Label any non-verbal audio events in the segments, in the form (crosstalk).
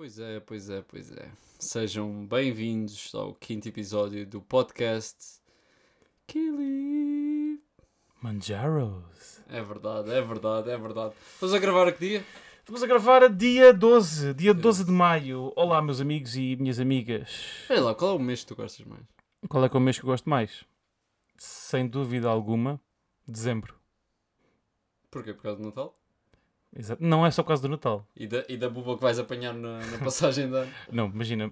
Pois é, pois é, pois é. Sejam bem-vindos ao quinto episódio do podcast Kili. Manjaros. É verdade, é verdade, é verdade. Estamos a gravar a que dia? Estamos a gravar a dia 12, dia 12 de maio. Olá, meus amigos e minhas amigas. Olha lá, qual é o mês que tu gostas mais? Qual é que é o mês que eu gosto mais? Sem dúvida alguma, dezembro. Porquê? Por causa do Natal? Exato. Não é só por causa do Natal. E da, e da buba que vais apanhar na, na passagem de ano? Não, imagina.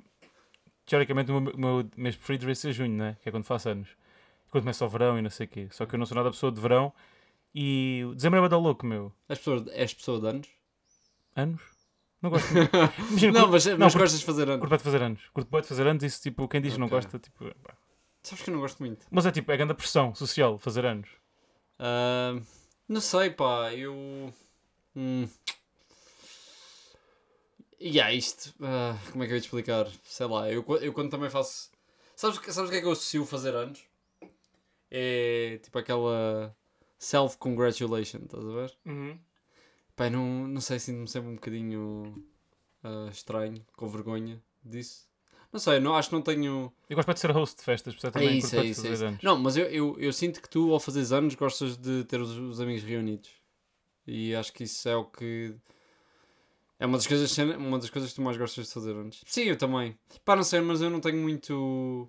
Teoricamente o meu, o meu mês preferido vai ser junho, né? Que é quando faço anos. Quando começa o verão e não sei o quê. Só que eu não sou nada pessoa de verão. E dezembro é bada louco, meu. És pessoa, és pessoa de anos? Anos? Não gosto. (laughs) Imagina, não, mas, não, mas curto- gostas de fazer anos. Curto de fazer anos. Curto de fazer anos. Isso, tipo, quem diz que não gosta, tipo... pá. Sabes que eu não gosto muito. Mas é tipo, é grande pressão social fazer anos. Ah, não sei, pá, eu. Hum. E há isto. ah, como é que eu ia te explicar? Sei lá, eu, eu quando também faço. Sabes, o que- sabes o que é que eu associo fazer anos? É tipo aquela self-congratulation, estás a ver? Pá, não, não sei, sinto-me sempre um bocadinho ah, estranho, com vergonha disso. Não sei, não, acho que não tenho. Eu gosto de ser host de festas, portanto É também isso, curto é bué de isso, é isso. anos. Não, mas eu, eu, eu sinto que tu, ao fazeres anos, gostas de ter os, os amigos reunidos. E acho que isso é o que. É uma das, coisas, uma das coisas que tu mais gostas de fazer antes. Sim, eu também. Pá, não sei, mas eu não tenho muito.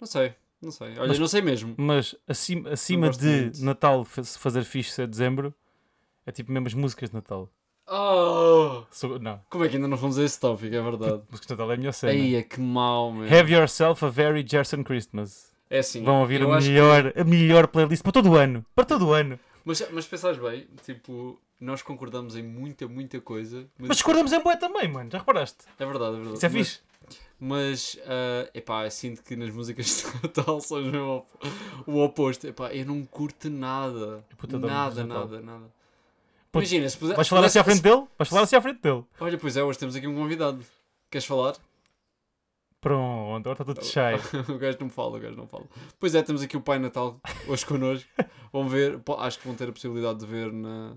Não sei, não sei. Olha, Mas- não sei mesmo. Mas acima, acima de muito. Natal fazer fixe ser dezembro, é tipo mesmo as músicas de Natal. Oh! Não, Como é que ainda não fomos a esse tópico? É verdade. músicas de Natal é a melhor cena. Aí é que mau, meu. Have yourself a very Gerson Christmas. É assim. Vão ouvir a acho que- melhor, a melhor playlist para todo o ano. Para todo o ano. Mas, mas pensares bem, tipo, nós concordamos em muita, muita coisa. Mas, Mas discordamos em boé também, mano. Já reparaste? é verdade, é verdade. Isso é fixe. Mas, ah, epá, sinto que nas músicas (laughs) de Natal são mesmo o oposto. Epá, eu não curto nada. Puta da Nada, nada, nada. Imagina, se puder, Vais se falar assim à frente dele? Vais falar assim à frente dele? Olha, pois é, hoje temos aqui um convidado. Queres falar? Pronto, agora está tudo cheio. (laughs) o gajo não fala, o gajo não fala. Pois é, temos aqui o Pai Natal (laughs) hoje connosco. Vão ver, pô, acho que vão ter a possibilidade de ver na.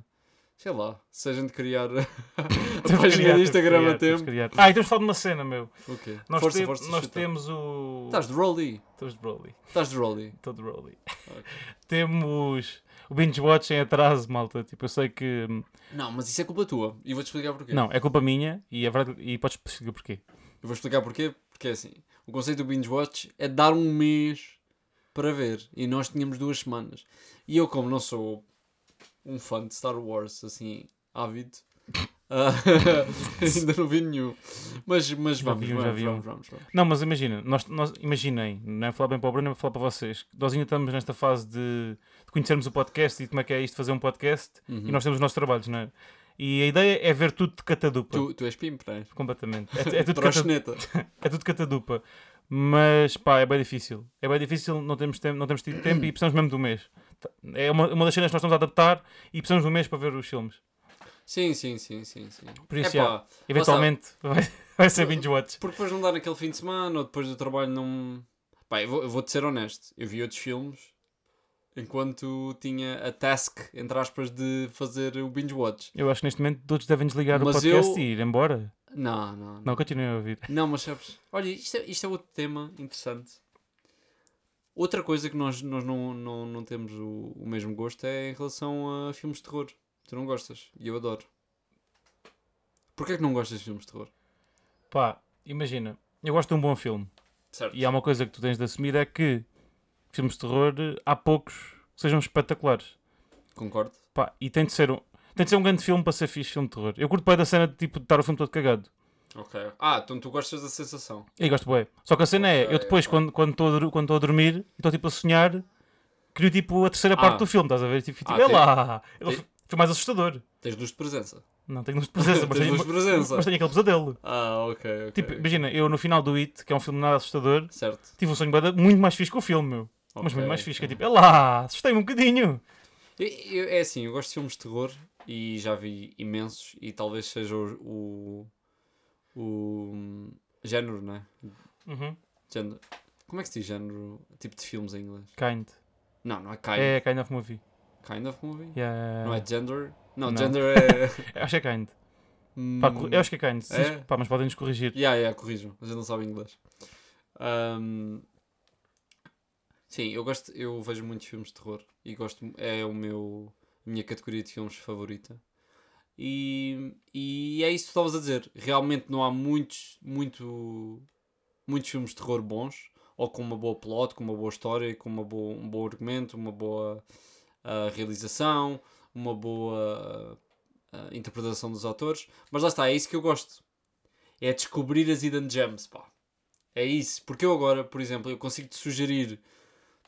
Sei lá, se a gente criar (laughs) a página do Instagram criar, a tempo. criar. Ah, e temos de falar de uma cena, meu. O quê? Nós, força, tem- força, nós chuta. temos o. Estás de Rolly. Estamos de Broly. Estás de Rolly. Estou de Broly. Ok. Temos o binge watch em atraso, malta. Tipo, eu sei que. hum, Não, mas isso é culpa tua. E vou-te explicar porquê. Não, é culpa minha e é verdade. E podes explicar porquê. Eu vou explicar porquê. Porque é assim: o conceito do binge watch é dar um mês para ver. E nós tínhamos duas semanas. E eu, como não sou um fã de Star Wars, assim, ávido, ah, (laughs) ainda não vi nenhum. Mas, mas Já vamos, vi um, já vamos, vi um. vamos, vamos, vamos. Não, mas imagina, nós, nós imaginem, não é falar bem para o Bruno, é falar para vocês. Nós ainda estamos nesta fase de, de conhecermos o podcast e de como é que é isto fazer um podcast Uhum. e nós temos os nossos trabalhos, não é? E a ideia é ver tudo de catadupa. Tu, tu és pimp, não és? Completamente. É, (laughs) é tudo cata, Troxeneta. (laughs) é tudo catadupa. Mas pá, é bem difícil. É bem difícil, não temos, tempo, não temos tido tempo e precisamos mesmo do mês. É uma, uma das cenas que nós estamos a adaptar e precisamos do mês para ver os filmes. Sim, sim, sim, sim, sim. Por isso, Epá, Eventualmente vai, (laughs) vai ser binge watch. Porque depois não dá naquele fim de semana ou depois do trabalho não. Pá, eu vou- vou-te ser honesto. Eu vi outros filmes enquanto tinha a task, entre aspas, de fazer o binge watch. Eu acho que neste momento todos devem desligar Mas o podcast eu- e ir embora. Não, não. Não, Não, continuem a ouvir. não mas sabes. Olha, isto é, isto é outro tema interessante. Outra coisa que nós, nós não, não, não temos o, o mesmo gosto é em relação a filmes de terror. Tu não gostas. E eu adoro. Porquê é que não gostas de filmes de terror? Pá, imagina, eu gosto de um bom filme. Certo. E há uma coisa que tu tens de assumir é que filmes de terror há poucos que sejam espetaculares. Concordo. Pá, e tem de ser um, tem de ser um grande filme para ser fixe filme de terror. Eu curto bem da cena de tipo de estar o filme todo cagado. Ok. Ah, então tu gostas da sensação. E gosto bem. Só que a cena é, Ok, eu depois, ok. quando estou a, quando estou a dormir e estou tipo a sonhar, crio tipo a terceira parte Ah. do filme, estás a ver? Tipo, tipo Ah, é tem- lá! Tem- Foi mais assustador. Tens luz de presença. Não tenho luz de presença, (laughs) mas Tens tenho, luz de presença. mas tenho aquele pesadelo. Ah, ok, ok. Tipo, imagina, eu no final do It, que é um filme nada assustador, Certo. tive um sonho muito mais fixe que o filme, meu. Mas Ok, muito mais fixe, que é ok. tipo, é lá, assustei-me um bocadinho. Eu- eu- é assim, eu gosto de filmes de terror e já vi imensos e talvez seja o, o, o género, né? Uhum. Género. Como é que se diz género? Tipo de filmes em inglês? Kind. Não, não é kind. É kind of movie. Kind of movie? Yeah. Não é gender? Não, Não. gender (laughs) é. Acho que é kind. Pá, Hum, cor- eu acho que é Kindness. É? Pá, mas podem-nos corrigir. Yeah, yeah, corrijam, a gente não sabe inglês. Ahm, sim, eu gosto, eu vejo muitos filmes de terror e gosto, é o meu, a minha categoria de filmes favorita. E, e é isso que estavas a dizer. Realmente não há muitos, muito, muitos filmes de terror bons, ou com uma boa plot, com uma boa história, com uma boa, um bom argumento, uma boa ah, realização, uma boa ah, interpretação dos atores. Mas lá está, é isso que eu gosto. É descobrir as hidden gems, pá. É isso. Porque eu agora, por exemplo, eu consigo te sugerir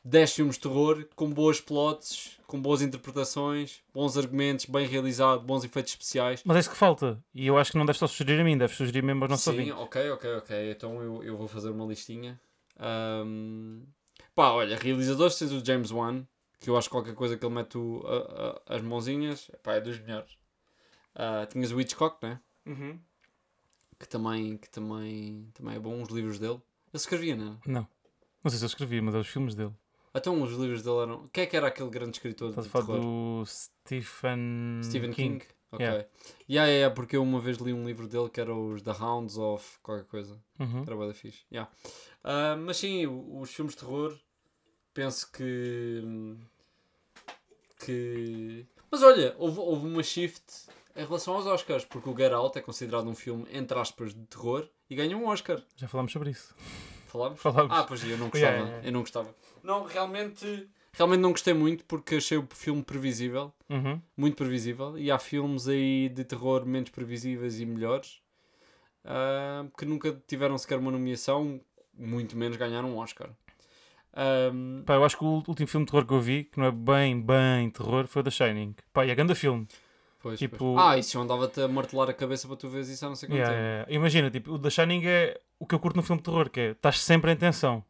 10 filmes de terror com boas plots, com boas interpretações, bons argumentos, bem realizado, bons efeitos especiais. Mas é isso que falta. E eu acho que não deves só sugerir a mim, deves sugerir mesmo aos nossos Sim, ouvintes. ok, ok, ok. Então eu, eu vou fazer uma listinha. Ahm, Pá, olha, realizadores tens o James Wan, que eu acho que qualquer coisa que ele mete o- a- a- as mãozinhas, pá, é dos melhores. Ah, tinhas o Hitchcock, né? Uhum. Que também, que também, também é bom, os livros dele. Ele escrevia, né? Não. Não sei se eu escrevi, mas é os filmes dele. Então os livros dele eram. Quem é que era aquele grande escritor Estás de a falar terror? do Stephen, Stephen King? Ok. Yeah. Yeah, yeah, porque eu uma vez li um livro dele que era os The Hounds of qualquer coisa. Uhum. Era fixe. Yeah. Ah, mas sim, os filmes de terror, penso que. que. Mas olha, houve, houve uma shift em relação aos Oscars, porque o Get Out é considerado um filme, entre aspas, de terror e ganhou um Oscar. Já falámos sobre isso. Falámos? Falámos. Ah, pois eu não (laughs) gostava. Yeah, yeah. Eu não gostava. Não, realmente. Realmente não gostei muito porque achei o filme previsível. Uhum. Muito previsível. E há filmes aí de terror menos previsíveis e melhores ah, que nunca tiveram sequer uma nomeação, muito menos ganharam um Oscar. Ahm, Pá, eu acho que o último filme de terror que eu vi, que não é bem, bem terror, foi o The Shining. Pá, e é grande filme. pois, tipo- pois. Ah, isso eu andava-te a martelar a cabeça para tu veres isso há não sei quanto Yeah, tempo. yeah. Imagina, tipo, o The Shining é o que eu curto no filme de terror, que é, estás sempre em tensão.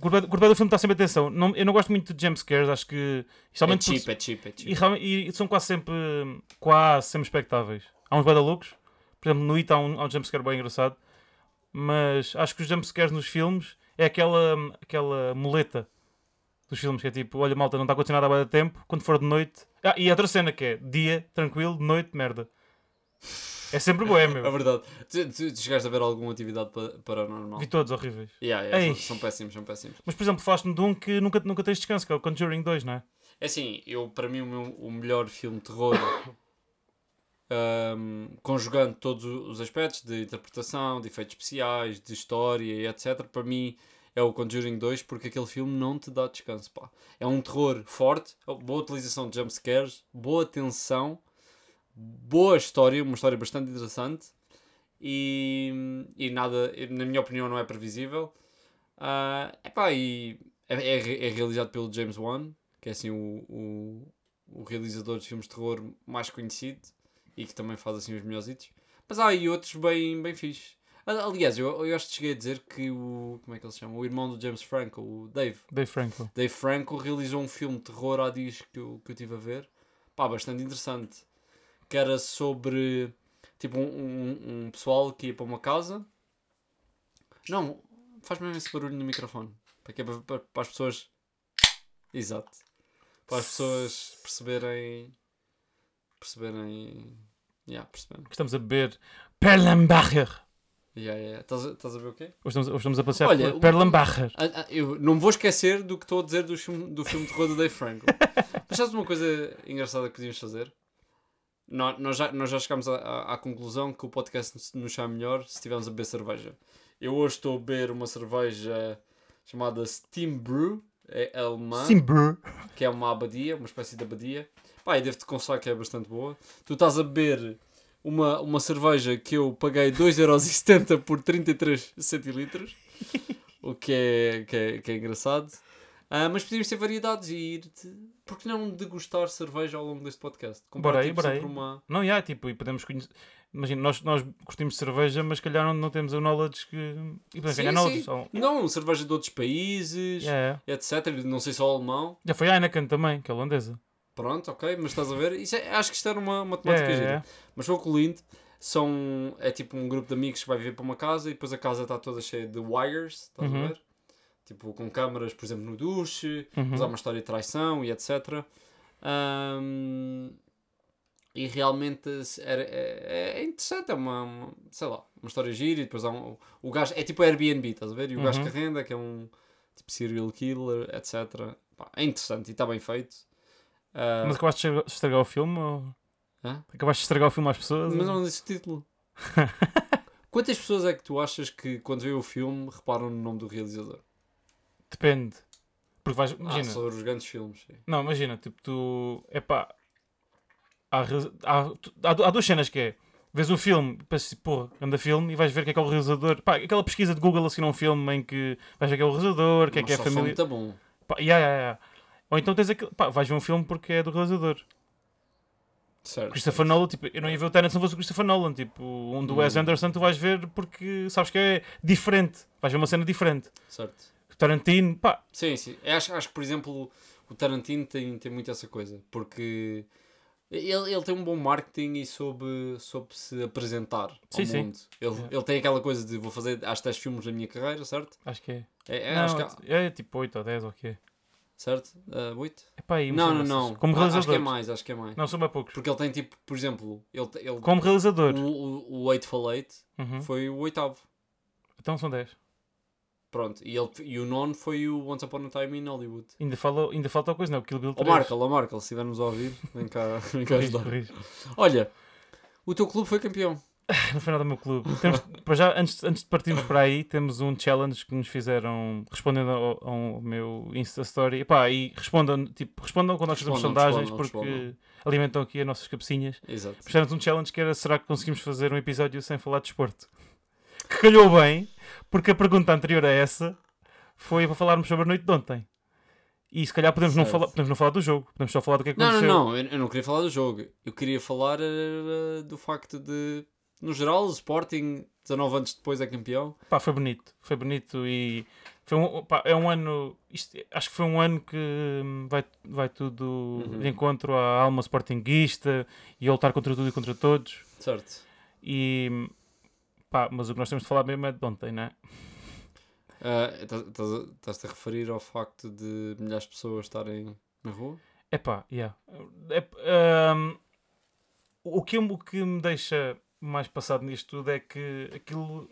Curto bem do filme está sempre em tensão. Não, eu não gosto muito de jumpscares, acho que... É cheap, é cheap, é cheap. E, e são quase sempre quase sempre expectáveis. Há uns bada loucos, por exemplo, no It há um, há um jumpscare bem engraçado, mas acho que os jumpscares nos filmes é aquela, aquela muleta dos filmes que é tipo, olha malta, não está acontecendo nada há de tempo, quando for de noite. Ah, e a outra cena que é dia, tranquilo, de noite, merda. É sempre boé, É meu. verdade. Tu, tu, tu chegaste a ver alguma atividade pa- paranormal? Vi todos horríveis. Yeah, yeah, Ei. são, são péssimos, são péssimos. Mas, por exemplo, falaste-me de um que nunca, nunca tens descanso, que é o Conjuring 2, não é? É assim, eu, para mim o, meu- o melhor filme de terror, (coughs) conjugando todos os aspectos de interpretação, de efeitos especiais, de história e etc., para mim é o Conjuring 2, porque aquele filme não te dá descanso. Pá. É um terror forte, boa utilização de jumpscares, boa tensão, boa história, uma história bastante interessante e, e nada, na minha opinião, não é previsível. Ah, epá, e é, é, é realizado pelo James Wan, que é assim o, o, o realizador de filmes de terror mais conhecido e que também faz assim os melhores hits. Mas há aí outros bem, bem fixe. Aliás, eu, eu acho que cheguei a dizer que o. Como é que ele se chama? O irmão do James Franco, o Dave. Dave Franco. Dave Franco realizou um filme de terror há dias que eu, que eu tive a ver. Pá, bastante interessante. Que era sobre. Tipo, um, um, um pessoal que ia para uma casa. Não, faz mesmo esse barulho no microfone. Para, que é para, para, para as pessoas. Exato. Para as pessoas perceberem. Perceberem. Yeah, perceberem. Estamos a beber Perlenbacher. Yeah, yeah. Estás, a- estás a ver o quê? Hoje estamos, hoje estamos a passear Olha, por Perlenbacher. Ah, ah, eu não me vou esquecer do que estou a dizer do filme, do filme de terror do Dave Franco. (laughs) Mas sabes uma coisa engraçada que podíamos fazer? Nós, nós, já, nós já chegámos à, à, à conclusão que o podcast nos- nos sai melhor se estivermos a beber cerveja. Eu hoje estou a beber uma cerveja chamada Steam Brew, é alemã, Simber. que é uma abadia, uma espécie de abadia. Pá, e devo-te confessar que é bastante boa. Tu estás a beber uma, uma cerveja que eu paguei 2,70€ por 33 centilitros, o que é, que é, que é engraçado. Ah, mas podíamos ter variedades e ir-te. Por que não degustar cerveja ao longo deste podcast? Comprar, Bora aí, tipo, bora aí. uma. Não, já, tipo, e podemos conhecer. Imagina, nós, nós curtimos cerveja, mas calhar não, não temos o knowledge que. E podemos ganhar. Só... Não, cerveja de outros países, Yeah, yeah. etc. Não sei só alemão. Já foi a Heineken também, que é holandesa. Pronto, ok, mas estás a ver? Isso é- acho que isto era uma, uma Yeah, temática yeah, gira. yeah. Mas foi com o Lind, são, é tipo um grupo de amigos que vai viver para uma casa e depois a casa está toda cheia de wires, estás Uhum. a ver? Tipo com câmaras, por exemplo, no duche, Uhum. há uma história de traição e etc. Ahm, e realmente era, é, é interessante, é uma, uma, sei lá, uma história gira e depois há um, o gajo, é tipo Airbnb, estás a ver? E o gajo Uhum. que arrenda, que é um tipo serial killer, etc. Pá, é interessante e está bem feito. Ah, Mas acabaste de estragar- o filme? Ou... Hã? Acabaste de estragar o filme às pessoas? mas não disse o título. (laughs) Quantas pessoas é que tu achas que quando vê o filme reparam no nome do realizador? Depende. Porque vais. Ah, Imagina. sobre os grandes filmes. sim. Não, imagina, tipo, tu. Há, re- há, há, há duas cenas que é. Vês o filme, pensas assim, porra, anda filme e vais ver que é que é o realizador. Pá, aquela pesquisa de Google assim num filme em que vais ver que é o realizador, que é que é a família. muito bom. Pá, yeah, yeah, yeah. Ou então tens aquele. Pá, vais ver um filme porque é do realizador. Certo. Christopher Nolan, tipo, eu não ia ver o Tenet se não fosse o Christopher Nolan. Tipo, um do Wes Hum. Anderson tu vais ver porque sabes que é diferente. Vais ver uma cena diferente. Certo. Tarantino, pá, Sim, sim. Eu acho, acho que, por exemplo, o Tarantino tem, tem muito essa coisa. Porque ele, ele tem um bom marketing e soube, soube se apresentar ao Sim, sim. mundo. Ele, Yeah. ele tem aquela coisa de vou fazer acho 10 filmes na minha carreira, certo? acho que é. É, é, não, que há- é tipo 8 ou 10 ou o quê? certo? Uh, 8? Epá, aí, Não, não, dessas. não. Como Ah, Acho que realizador. é mais, acho que é mais. Não, são bem poucos. Porque ele tem tipo, por exemplo, ele, ele, Como realizador. o, o, o Eightful Eight Uhum. foi o oitavo. Então são 10. Pronto. E, ele, e o nono foi o Once Upon a Time in Hollywood. Ainda, fala, ainda falta coisa, não? O Kill Bill Ó 3. Markel, ó Markel, se estiver-nos a ouvir, vem cá, (laughs) vem cá ajudar. Olha, o teu clube foi campeão. (laughs) No final do meu clube. Temos, para já, antes, antes de partirmos para aí, temos um challenge que nos fizeram respondendo ao, ao meu Insta Story. Epá, e respondam, tipo, respondam quando nós fazemos sondagens respondam, porque respondam. alimentam aqui as nossas cabecinhas. Exato. Fizeram um challenge que era será que conseguimos fazer um episódio sem falar de desporto? Que calhou bem, porque a pergunta anterior a essa foi para falarmos sobre a noite de ontem. E se calhar podemos não, falar, podemos não falar do jogo, podemos só falar do que que Não, não, aconteceu. não, eu, não queria falar do jogo. Eu queria falar eh, do facto de, no geral, o Sporting, 19 anos depois, é campeão. Pá, foi bonito, foi bonito e foi um, pá, é um ano, isto- acho que foi um ano que hum, vai, vai tudo Uhum. de encontro à alma sportinguista e a lutar contra tudo e contra todos. Certo. E hum, pá, mas o que nós temos de falar mesmo é de ontem, não é? Ah, estás-te a referir ao facto de milhares de pessoas estarem na rua? Epá, yeah. É, hum, o, que, o que me deixa mais passado nisto tudo é que aquilo.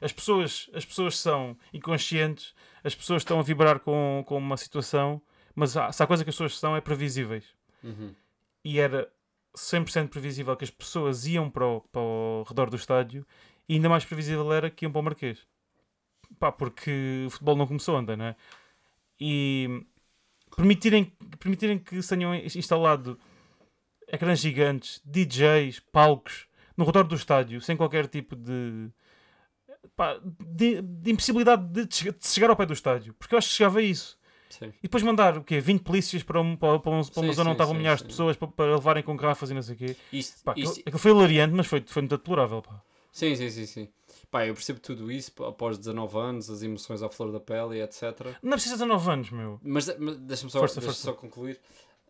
As pessoas, as pessoas são inconscientes, as pessoas estão a vibrar com, com uma situação, mas há, se há coisa que as pessoas são é previsíveis. Uhum. E era 100% previsível que as pessoas iam para o, para o redor do estádio e ainda mais previsível era que iam para o Marquês. Pá, porque o futebol não começou ontem, não é? E permitirem, permitirem que se tenham instalado ecrãs gigantes, DJs, palcos no redor do estádio, sem qualquer tipo de, pá, de, de impossibilidade de, de chegar ao pé do estádio. Porque eu acho que chegava a isso. Sim. E depois mandar o quê? 20 polícias para, um, para, para, um- para uma Sim, zona onde estavam milhares de pessoas para, para levarem com garrafas e não sei o quê. Isto, Pá, isto- aquilo, aquilo foi hilariante, mas foi, foi muito deplorável. Pá. Sim, sim, sim, sim. Pá, eu percebo tudo isso após 19 anos, as emoções à flor da pele e etc. Não é preciso 19 anos, meu. Mas, mas deixa-me só, Força, deixa força. só concluir.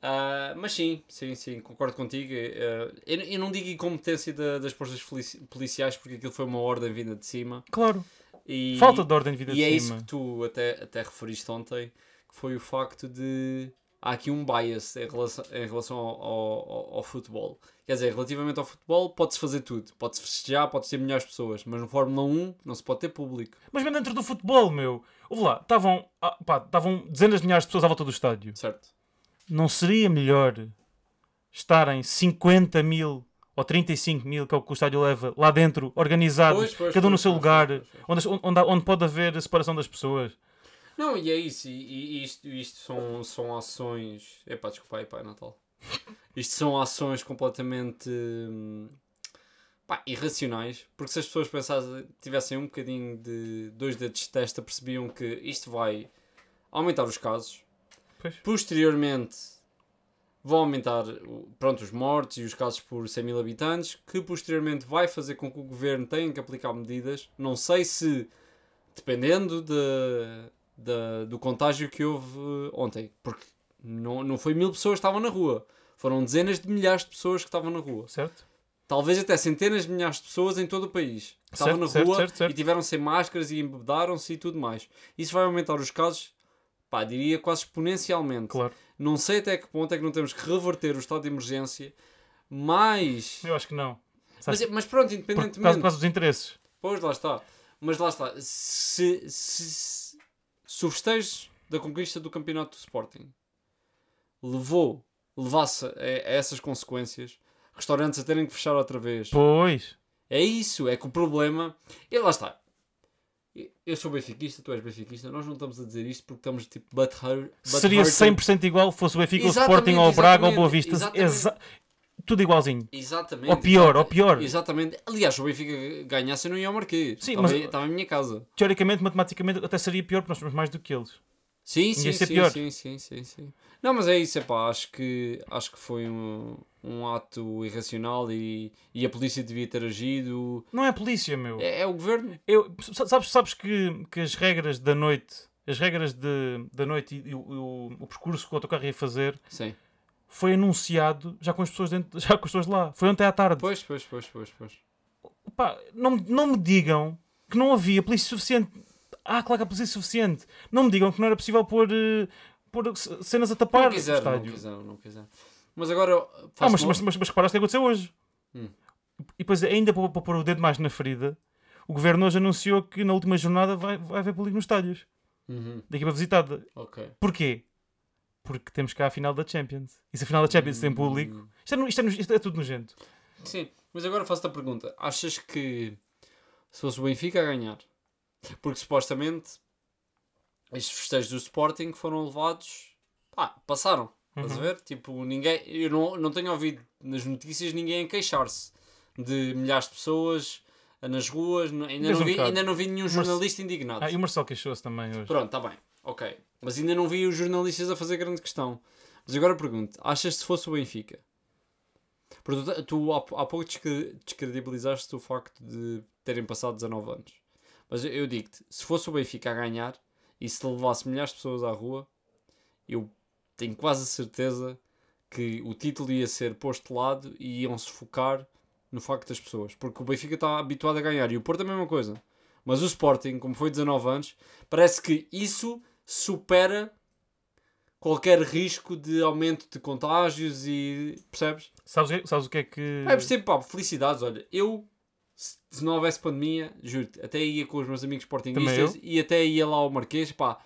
Ah, mas sim, sim, sim, concordo contigo. Ah, eu, eu não digo incompetência da- das forças polici- policiais porque aquilo foi uma ordem vinda de cima. Claro. E, Falta de ordem de vida E de é isso cima. que tu até, até referiste ontem, que foi o facto de há aqui um bias em relação, em relação ao, ao, ao- futebol. Quer dizer, relativamente ao futebol, pode-se fazer tudo. Pode-se festejar, pode ter milhares de pessoas, mas no Fórmula 1 não se pode ter público. Mas mesmo dentro do futebol, meu. Ouve lá, estavam ah, dezenas de milhares de pessoas à volta do estádio. Certo? Não seria melhor estarem 50 mil ou 35 mil, que é o que o estádio leva, lá dentro, organizados, Pois, pois, cada um no seu pois, lugar. Onde, onde, onde pode haver a separação das pessoas? Não, e é isso. E, e isto, isto são, são ações. Epá, desculpa aí, pai, Natal. Isto são ações completamente hum, pá, irracionais. Porque se as pessoas pensassem, tivessem um bocadinho de dois dedos de testa, percebiam que isto vai aumentar os casos. Pois. Posteriormente vão aumentar pronto, os mortes e os casos por 100 mil habitantes, que posteriormente vai fazer com que o governo tenha que aplicar medidas. Não sei se dependendo de, de- do contágio que houve ontem, porque não, não foi mil pessoas que estavam na rua, foram dezenas de milhares de pessoas que estavam na rua. Certo? Talvez até centenas de milhares de pessoas em todo o país que estavam Certo, na certo, rua certo, e tiveram sem máscaras e embebedaram-se e tudo mais. Isso vai aumentar os casos, pá, diria quase exponencialmente. Claro. Não sei até que ponto é que não temos que reverter o estado de emergência mais. Eu acho que não. Mas, mas pronto, por, independentemente. causa, por causa dos interesses. Pois, lá está. Mas lá está. Se, se, se o festejo da conquista do campeonato do Sporting levou, levasse a, a essas consequências, restaurantes a terem que fechar outra vez. Pois. É isso, é que o problema. E lá está. Eu sou benfiquista, tu és benfiquista, nós não estamos a dizer isto porque estamos tipo but hurt, but Seria hurted. 100% igual fosse o Benfica, o Sporting, ou o Braga, ou o Boa Vista. Exa- Tudo igualzinho. Exatamente. Ou pior, ou pior. Exatamente. Aliás, se o Benfica ganhasse, eu não ia ao Marquês. Sim, estava, mas- estava em minha casa. Teoricamente, matematicamente, até seria pior porque nós temos mais do que eles. Sim, sim, sim, pior. sim, sim, sim, sim. Não, mas é isso, epá, acho que, acho que foi um, um ato irracional e, e a polícia devia ter agido. Não é a polícia, meu. É, é o governo. Eu, sa- sabes sabes que, que as regras da noite, as regras de, da noite e, o, o, o percurso que o autocarro ia fazer Sim. Foi anunciado já com as pessoas dentro, (laughs) já com as pessoas lá. Foi ontem à tarde. Pois, pois, pois, pois, pois. Pá, não, me- não me digam que não havia polícia suficiente. Ah, claro que há polícia suficiente. Não me digam que não era possível pôr, eh, pôr cenas a tapar Não quiseram, não quiseram, não quiseram. Mas agora Ah, mas, mas, mas, mas reparaste o que aconteceu hoje. Hum. E depois, ainda para, para pôr o dedo mais na ferida, o governo hoje anunciou que na última jornada vai, vai haver público nos estádios Uhum, da equipa visitada. ok. Porquê? Porque temos cá a final da Champions. E se a final da Champions tem público, Hum, isto é, isto é, isto é tudo nojento. Sim, mas agora faço-te a pergunta. Achas que se fosse o Benfica a ganhar, porque supostamente estes festejos do Sporting foram levados, pá, passaram. Estás a Uhum. ver? Tipo, ninguém, eu não, não tenho ouvido nas notícias ninguém a queixar-se de milhares de pessoas nas ruas, ainda, não um vi, bocado. ainda não vi nenhum jornalista indignado. Ah, e o Marcelo queixou-se também hoje. Pronto, está bem, ok. Mas ainda não vi os jornalistas a fazer grande questão. Mas agora pergunto: achas se fosse o Benfica? Porque tu, há, pouco descre- descredibilizaste o facto de terem passado 19 anos. Mas eu, eu digo-te: se fosse o Benfica a ganhar e se levasse milhares de pessoas à rua, eu tenho quase a certeza que o título ia ser posto de lado e iam-se focar no facto das pessoas. Porque o Benfica está habituado a ganhar e o Porto é a mesma coisa. Mas o Sporting, como foi 19 anos, parece que isso supera qualquer risco de aumento de contágios e. Percebes? Sabes, o que- sabes o que é que. É, percebo, pá, felicidades. Olha, eu, se não houvesse pandemia, juro-te, até ia com os meus amigos sportinguistas e até ia lá ao Marquês, pá,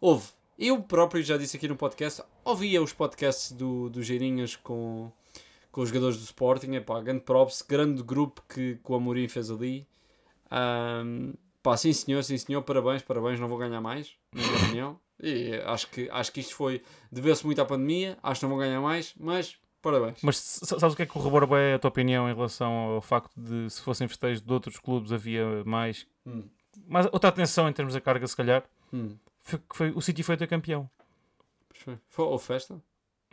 houve. Eu próprio já disse aqui no podcast, ouvia os podcasts do, do Geirinhas com, com os jogadores do Sporting, é pá, grande props, grande grupo que, que o Amorim fez ali. Ahm, pá, sim senhor, sim senhor, parabéns, parabéns, não vou ganhar mais, na minha opinião. E acho que, acho que isto foi, deveu-se muito à pandemia, acho que não vou ganhar mais, mas parabéns. Mas sabes o que é que corrobora bem a tua opinião em relação ao facto de se fossem festejos de outros clubes havia mais, Hum, mais outra atenção em termos da carga, se calhar? hum. Foi, foi, o City foi ter campeão. Foi. Foi ou festa?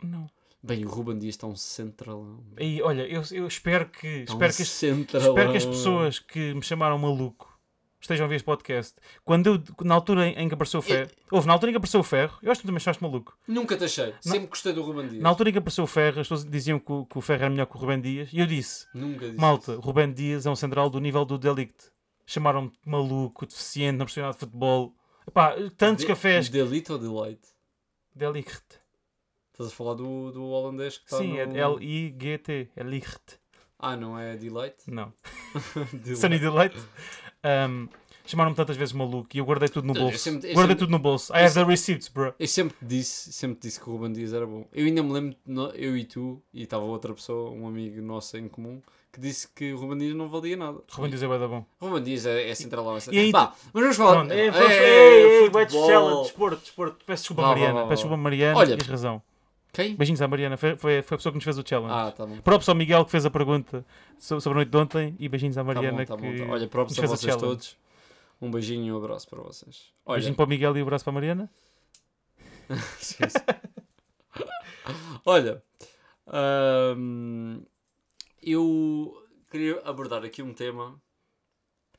Não. Bem, o Ruben Dias está um centralão. E olha, eu, eu espero que, Está espero, um que centralão. espero que as pessoas que me chamaram maluco estejam a ver este podcast. Quando eu, na altura em, que apareceu o Ferro, houve na altura em que apareceu o Ferro, eu acho que tu também achaste maluco. Nunca te achei. Sempre gostei do Ruben Dias. Na altura em que apareceu o Ferro, as pessoas diziam que o, que o Ferro era melhor que o Rubem Dias, e eu disse: Nunca disse Malta, isso. Rubem Dias é um central do nível do Delict. Chamaram-me maluco, deficiente, não nada de futebol. Epá, tantos De- cafés. Delete ou Delight? Delict. Estás a falar do, do holandês que está Sim, no... é L-I-G-T. É Licht. Ah, não é Delight? Não. Delight. (laughs) Sunny Delight. Um, Chamaram-me tantas vezes maluco e eu guardei tudo no Eu bolso. sempre- eu guardei sempre- tudo no bolso. I eu have the receipts, bro. Eu sempre disse, sempre disse que o Ruben Dias era bom. Eu ainda me lembro, eu e tu, e estava outra pessoa, um amigo nosso em comum, que disse que o Ruben Dias não valia nada. Rubem Dias é bué da bom. Ruben Dias é, é centralão. É E aí Pá, mas vamos falar... É, Ei, ei, ei, vai de desporto, desporto. Peço desculpa, Mariana. Peço desculpa, Mariana. Olha- Tens razão. Quem? Beijinhos à Mariana. Foi, foi, foi a pessoa que nos fez o challenge. Ah, tá bom. Próprio ao Miguel que fez a pergunta so- sobre a noite de ontem e beijinhos à Tá bom, Mariana tá que bom, tá. Olha, próprios a nos fez o vocês challenge. todos. Um beijinho e um abraço para vocês. Olha, Beijinho para o Miguel e um abraço para a Mariana. (laughs) Olha, hum, eu queria abordar aqui um tema.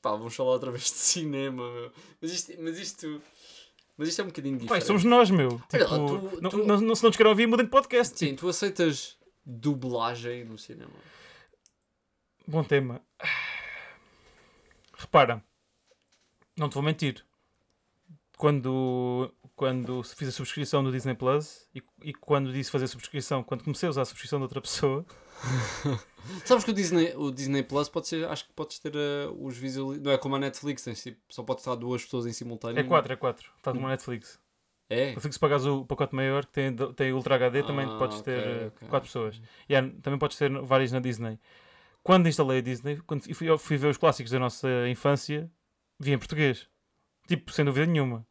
Pá, vamos falar outra vez de cinema, meu. Mas isto, mas isto, mas isto é um bocadinho Pai, diferente. somos nós, meu. Olha Tipo, lá, tu- não, tu- não- não- se não te querem ouvir, mudem de podcast. Sim, tu aceitas dublagem no cinema? Bom tema. Repara, não te vou mentir. Quando, quando fiz a subscrição do Disney Plus e, e quando disse fazer subscrição, quando comecei a usar a subscrição de outra pessoa, (laughs) Sabes que o Disney, o Disney Plus pode ser, acho que podes ter uh, os visual. Não é como a Netflix, tens, tipo, só pode estar duas pessoas em simultâneo. é 4, é 4. Está como a Netflix. É? Netflix, se pagares o pacote maior, que tem, tem Ultra HD, também Ah, podes ter ok. 4 pessoas. E há- também podes ter vários na Disney. Quando instalei a Disney, quando fui, eu fui ver os clássicos da nossa infância, vi em português. Tipo, sem dúvida nenhuma.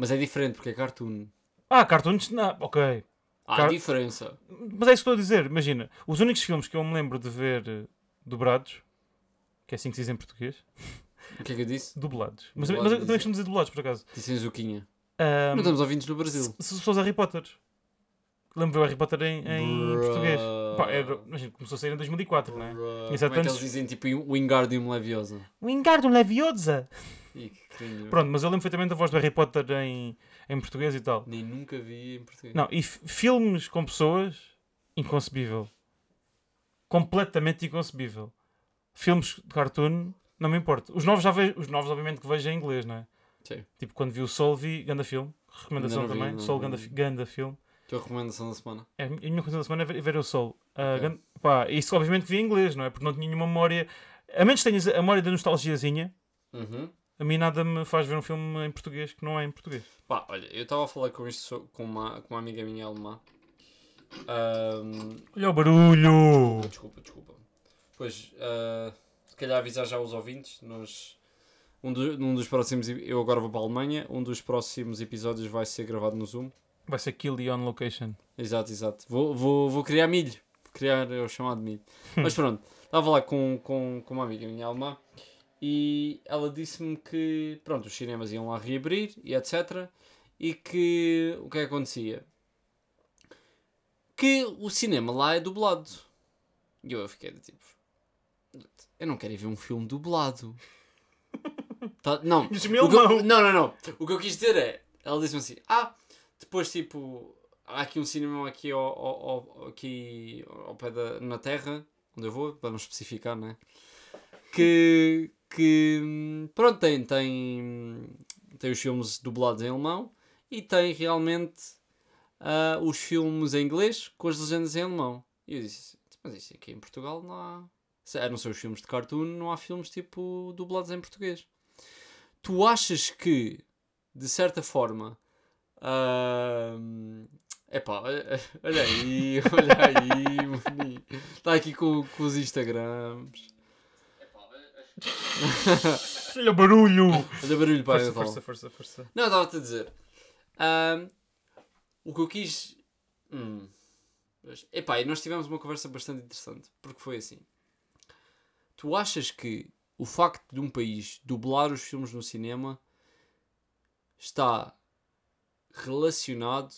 Mas é diferente porque é cartoon. Ah, cartoons, não, ok. Há Car- diferença. Mas é isso que estou a dizer. Imagina, os únicos filmes que eu me lembro de ver eh, dublados, que é assim que se diz em português, O que é que eu disse? dublados. Mas, mas eu também costumo dizer dublados, por acaso. Disse em Zuquinha. Ahm, Não estamos ouvintes no Brasil. se, se fosse Harry Potter. Lembro o Harry Potter em, em Bruh. português. Pá, era, imagina, começou a sair em 2004, não é? Bruh. Como é que eles dizem tipo Wingardium Leviosa? Wingardium Leviosa! Pronto, mas eu lembro perfeitamente da voz do Harry Potter em, em português e tal. Nem nunca vi em português. Não, e filmes com pessoas, inconcebível. Completamente inconcebível. Filmes de cartoon, não me importa. Os novos, já vejo, os novos obviamente, que vejo em inglês, não é? Sim. Tipo, quando vi o Soul, vi ganda filme. Recomendação Ainda não vi, também. não Soul, vi. ganda, ganda filme. Tua recomendação da semana. É, a minha coisa da semana é ver, ver o Soul. Ah, Ok. gan- pá, isso obviamente vi em inglês, não é? Porque não tinha nenhuma memória. A menos que tenhas a memória da nostalgiazinha, Uhum. A mim nada me faz ver um filme em português que não é em português. Pá, olha, eu estava a falar com isto com uma, com uma amiga minha alemã. Ahm, Olha o barulho! desculpa, desculpa. Pois, ah, se calhar avisar já os ouvintes. Nós, um, do- num dos próximos. Eu agora vou para a Alemanha. Um dos próximos episódios vai ser gravado no Zoom. Vai ser Kill the On Location. Exato, exato. Vou, vou, vou criar milho. Vou criar o chamado milho. (laughs) Mas pronto, estava lá com, com, com uma amiga minha alemã e ela disse-me que pronto, os cinemas iam lá reabrir e etc. E que o que é que acontecia? Que o cinema lá é dublado. E eu fiquei de tipo. Eu não quero ir ver um filme dublado. (laughs) Tá- não, Diz-me o que eu- alemão. não, não, não. O que eu quis dizer é, ela disse-me assim, ah, depois tipo, há aqui um cinema aqui ao, ao, ao- aqui ao pé da, na terra, onde eu vou, para não especificar, né? Que, que pronto, tem, tem, tem os filmes dublados em alemão e tem realmente ah, os filmes em inglês com as legendas em alemão. E eu disse, mas isso aqui em Portugal não há. A não ser os filmes de cartoon, não há filmes tipo dublados em português. Tu achas que, de certa forma, ahm, epá, (laughs) olha aí, olha aí, (laughs) está aqui com, com os Instagrams. (laughs) Olha o barulho! Olha o barulho, pai. Força, força, força, força. Não, eu estava-te a dizer. Ahm, o que eu quis. Hum, epá, e nós tivemos uma conversa bastante interessante. Porque foi assim. Tu achas que o facto de um país dublar os filmes no cinema está relacionado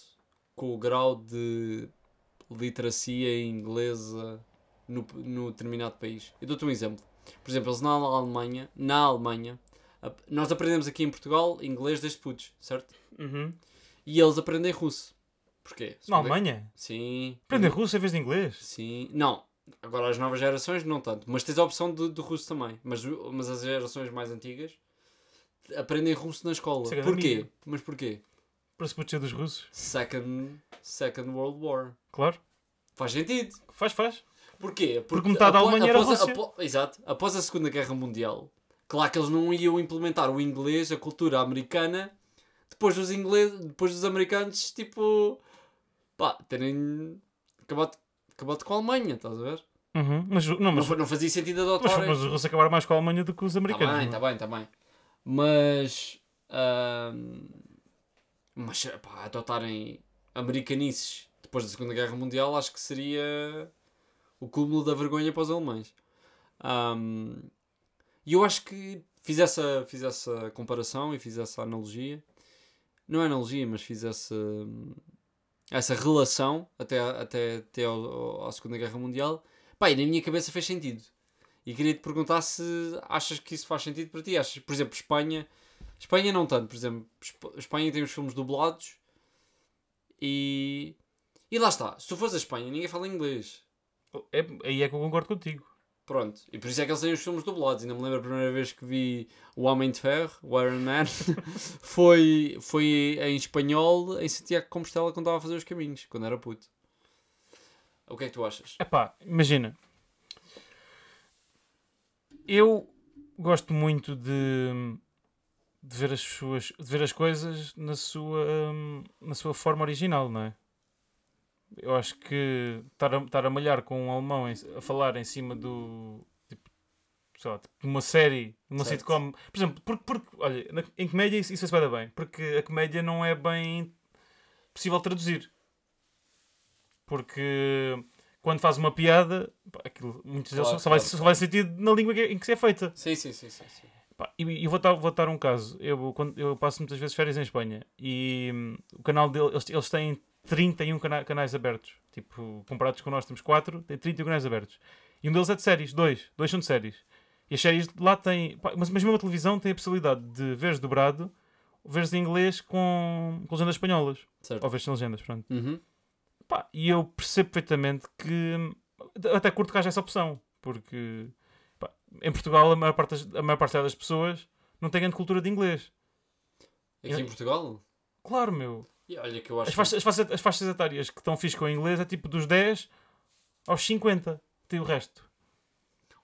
com o grau de literacia inglesa no, no determinado país? Eu dou-te um exemplo. Por exemplo, eles na Alemanha, na Alemanha, nós aprendemos aqui em Portugal inglês desde putos, certo? Uhum. E eles aprendem russo. Porquê? Na Alemanha? Sim. Aprender russo em vez de inglês? Sim. Não. Agora as novas gerações não tanto. Mas tens a opção de, de russo também. Mas, mas as gerações mais antigas aprendem russo na escola. É Porquê? Mas porquê? Para se proteger dos russos? Second, Second World War. Claro. Faz sentido. Faz, faz. Porquê? Porque metade da Alemanha era após a- Rússia. apo- Exato. Após a Segunda Guerra Mundial, claro que eles não iam implementar o inglês, a cultura americana, depois dos ingleses, depois dos americanos, tipo, pá, terem acabado, acabado com a Alemanha, estás a ver? Uhum. Mas, não, Não, mas, fa- não fazia sentido mas, adotar. mas os russos acabaram mais com a Alemanha do que os americanos. Está bem, não está é? bem, está bem. Mas. ahm, mas pá, adotarem americanices depois da Segunda Guerra Mundial acho que seria o cúmulo da vergonha para os alemães. Ahm, E eu acho que fiz essa, fiz essa comparação e fiz essa analogia. Não é analogia, mas fiz essa, essa relação até, até, até ao, ao- à Segunda Guerra Mundial. Pá, e na minha cabeça fez sentido. E queria te perguntar se achas que isso faz sentido para ti. Achas, por exemplo, Espanha. Espanha não tanto, por exemplo. Esp- Espanha tem os filmes dublados e. E lá está. Se tu fores a Espanha, ninguém fala inglês. É, aí é que eu concordo contigo. Pronto. E por isso é que eles têm os filmes dublados. Ainda me lembro a primeira vez que vi O Homem de Ferro, o Iron Man, (laughs) foi, foi em espanhol em Santiago de Compostela quando estava a fazer os caminhos, quando era puto. O que é que tu achas? Epá, imagina. Eu gosto muito de, de, ver as suas, de ver as coisas na sua, hum, na sua forma original, não é? Eu acho que estar a, estar a malhar com um alemão em- a falar em cima do. Tipo, sei lá, tipo, uma série, uma Certo. sitcom. Por exemplo, porque, porque olha, na- em comédia isso, isso se vai dar bem. Porque a comédia não é bem possível traduzir. Porque quando faz uma piada, pá, aquilo, deles Claro, só, vai, claro. só vai sentido na língua que- em que se é feita. Sim, sim, sim, sim. sim. Pá, e e vou dar, vou dar um caso. Eu, quando, eu passo muitas vezes férias em Espanha e hum, o canal deles, eles, eles têm 31 cana- canais abertos. Tipo, comparados com nós temos 4, tem 31 canais abertos. E um deles é de séries, dois. Dois são de séries. E as séries lá têm. mas, mas mesmo a televisão tem a possibilidade de veres dobrado, veres em inglês com, com legendas espanholas. Certo. Ou veres sem legendas, pronto. Uhum. Pá, e eu percebo perfeitamente que até curto que haja essa opção, porque pá, em Portugal a maior, parte das, a maior parte das pessoas não tem grande cultura de inglês. Aqui em Portugal? Claro, meu. E olha que eu acho As faixas, as faixas, as faixas etárias que estão fixe com o inglês é tipo dos 10 aos 50. Tem o resto.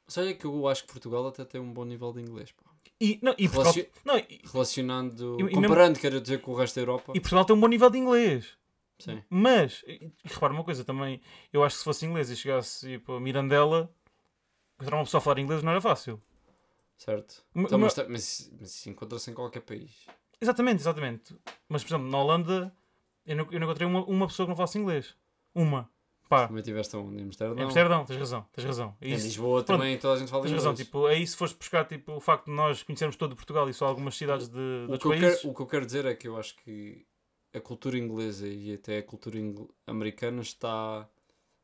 Mas olha que eu acho que Portugal até tem um bom nível de inglês. pá. E, não, e, Portugal, não, e, Relacionando, E- comparando, quero dizer, com o resto da Europa. e Portugal tem um bom nível de inglês. Sim. Mas, repara uma coisa também, eu acho que se fosse inglês e chegasse tipo, a Mirandela, encontrar uma pessoa a falar inglês não era fácil. Certo. Então, mas, tá- mas, mas isso encontra-se em qualquer país. Exatamente, exatamente. Mas, por exemplo, na Holanda, eu não, eu não encontrei uma, uma pessoa que não falasse inglês. Uma. Pá, Também tiveste onde? Em Amsterdão? em Amsterdão, tens razão, tens razão. Em isso. Lisboa Pronto, também toda a gente fala Tens inglês. razão, tipo, aí se fores buscar tipo, o facto de nós conhecermos todo Portugal e só algumas cidades de, o, outros que eu países. quero, o que eu quero dizer é que eu acho que a cultura inglesa e até a cultura americana está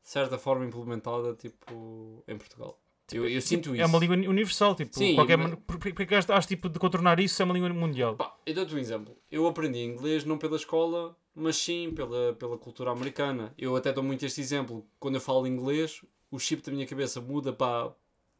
de certa forma implementada tipo, em Portugal. Eu, eu sinto isso. É uma língua uni- universal, tipo, Sim, qualquer mas- Porque has, tipo de contornar isso é uma língua mundial. Pá, eu dou-te um exemplo. Eu aprendi inglês não pela escola, mas sim pela, pela cultura americana. Eu até dou muito este exemplo. Quando eu falo inglês, o chip da minha cabeça muda para,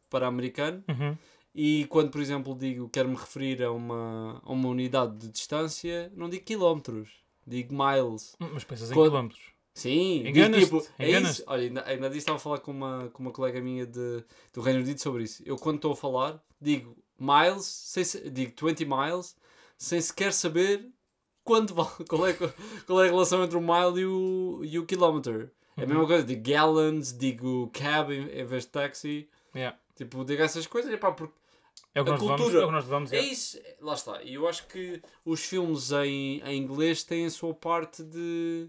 para americano. Uhum. E quando, por exemplo, digo quero me referir a uma, a uma unidade de distância, não digo quilómetros, digo miles. Mas pensas em Quando- quilómetros. Sim, digo Enganas-te, tipo, é isso. Olha, ainda, ainda disse, estava a falar com uma, com uma colega minha de, do Reino Unido sobre isso. Eu, quando estou a falar, digo miles, sem, se- digo 20 miles, sem sequer saber quanto (laughs) vale, qual, é, qual é a relação entre o mile e o, e o quilómetro. É a Uhum. mesma coisa, digo gallons, digo cab em, em vez de taxi. Yeah. Tipo, digo essas coisas, epá, porque É o que A nós cultura. É o que nós levamos. é yeah. isso, lá está. E eu acho que os filmes em, em inglês têm a sua parte de.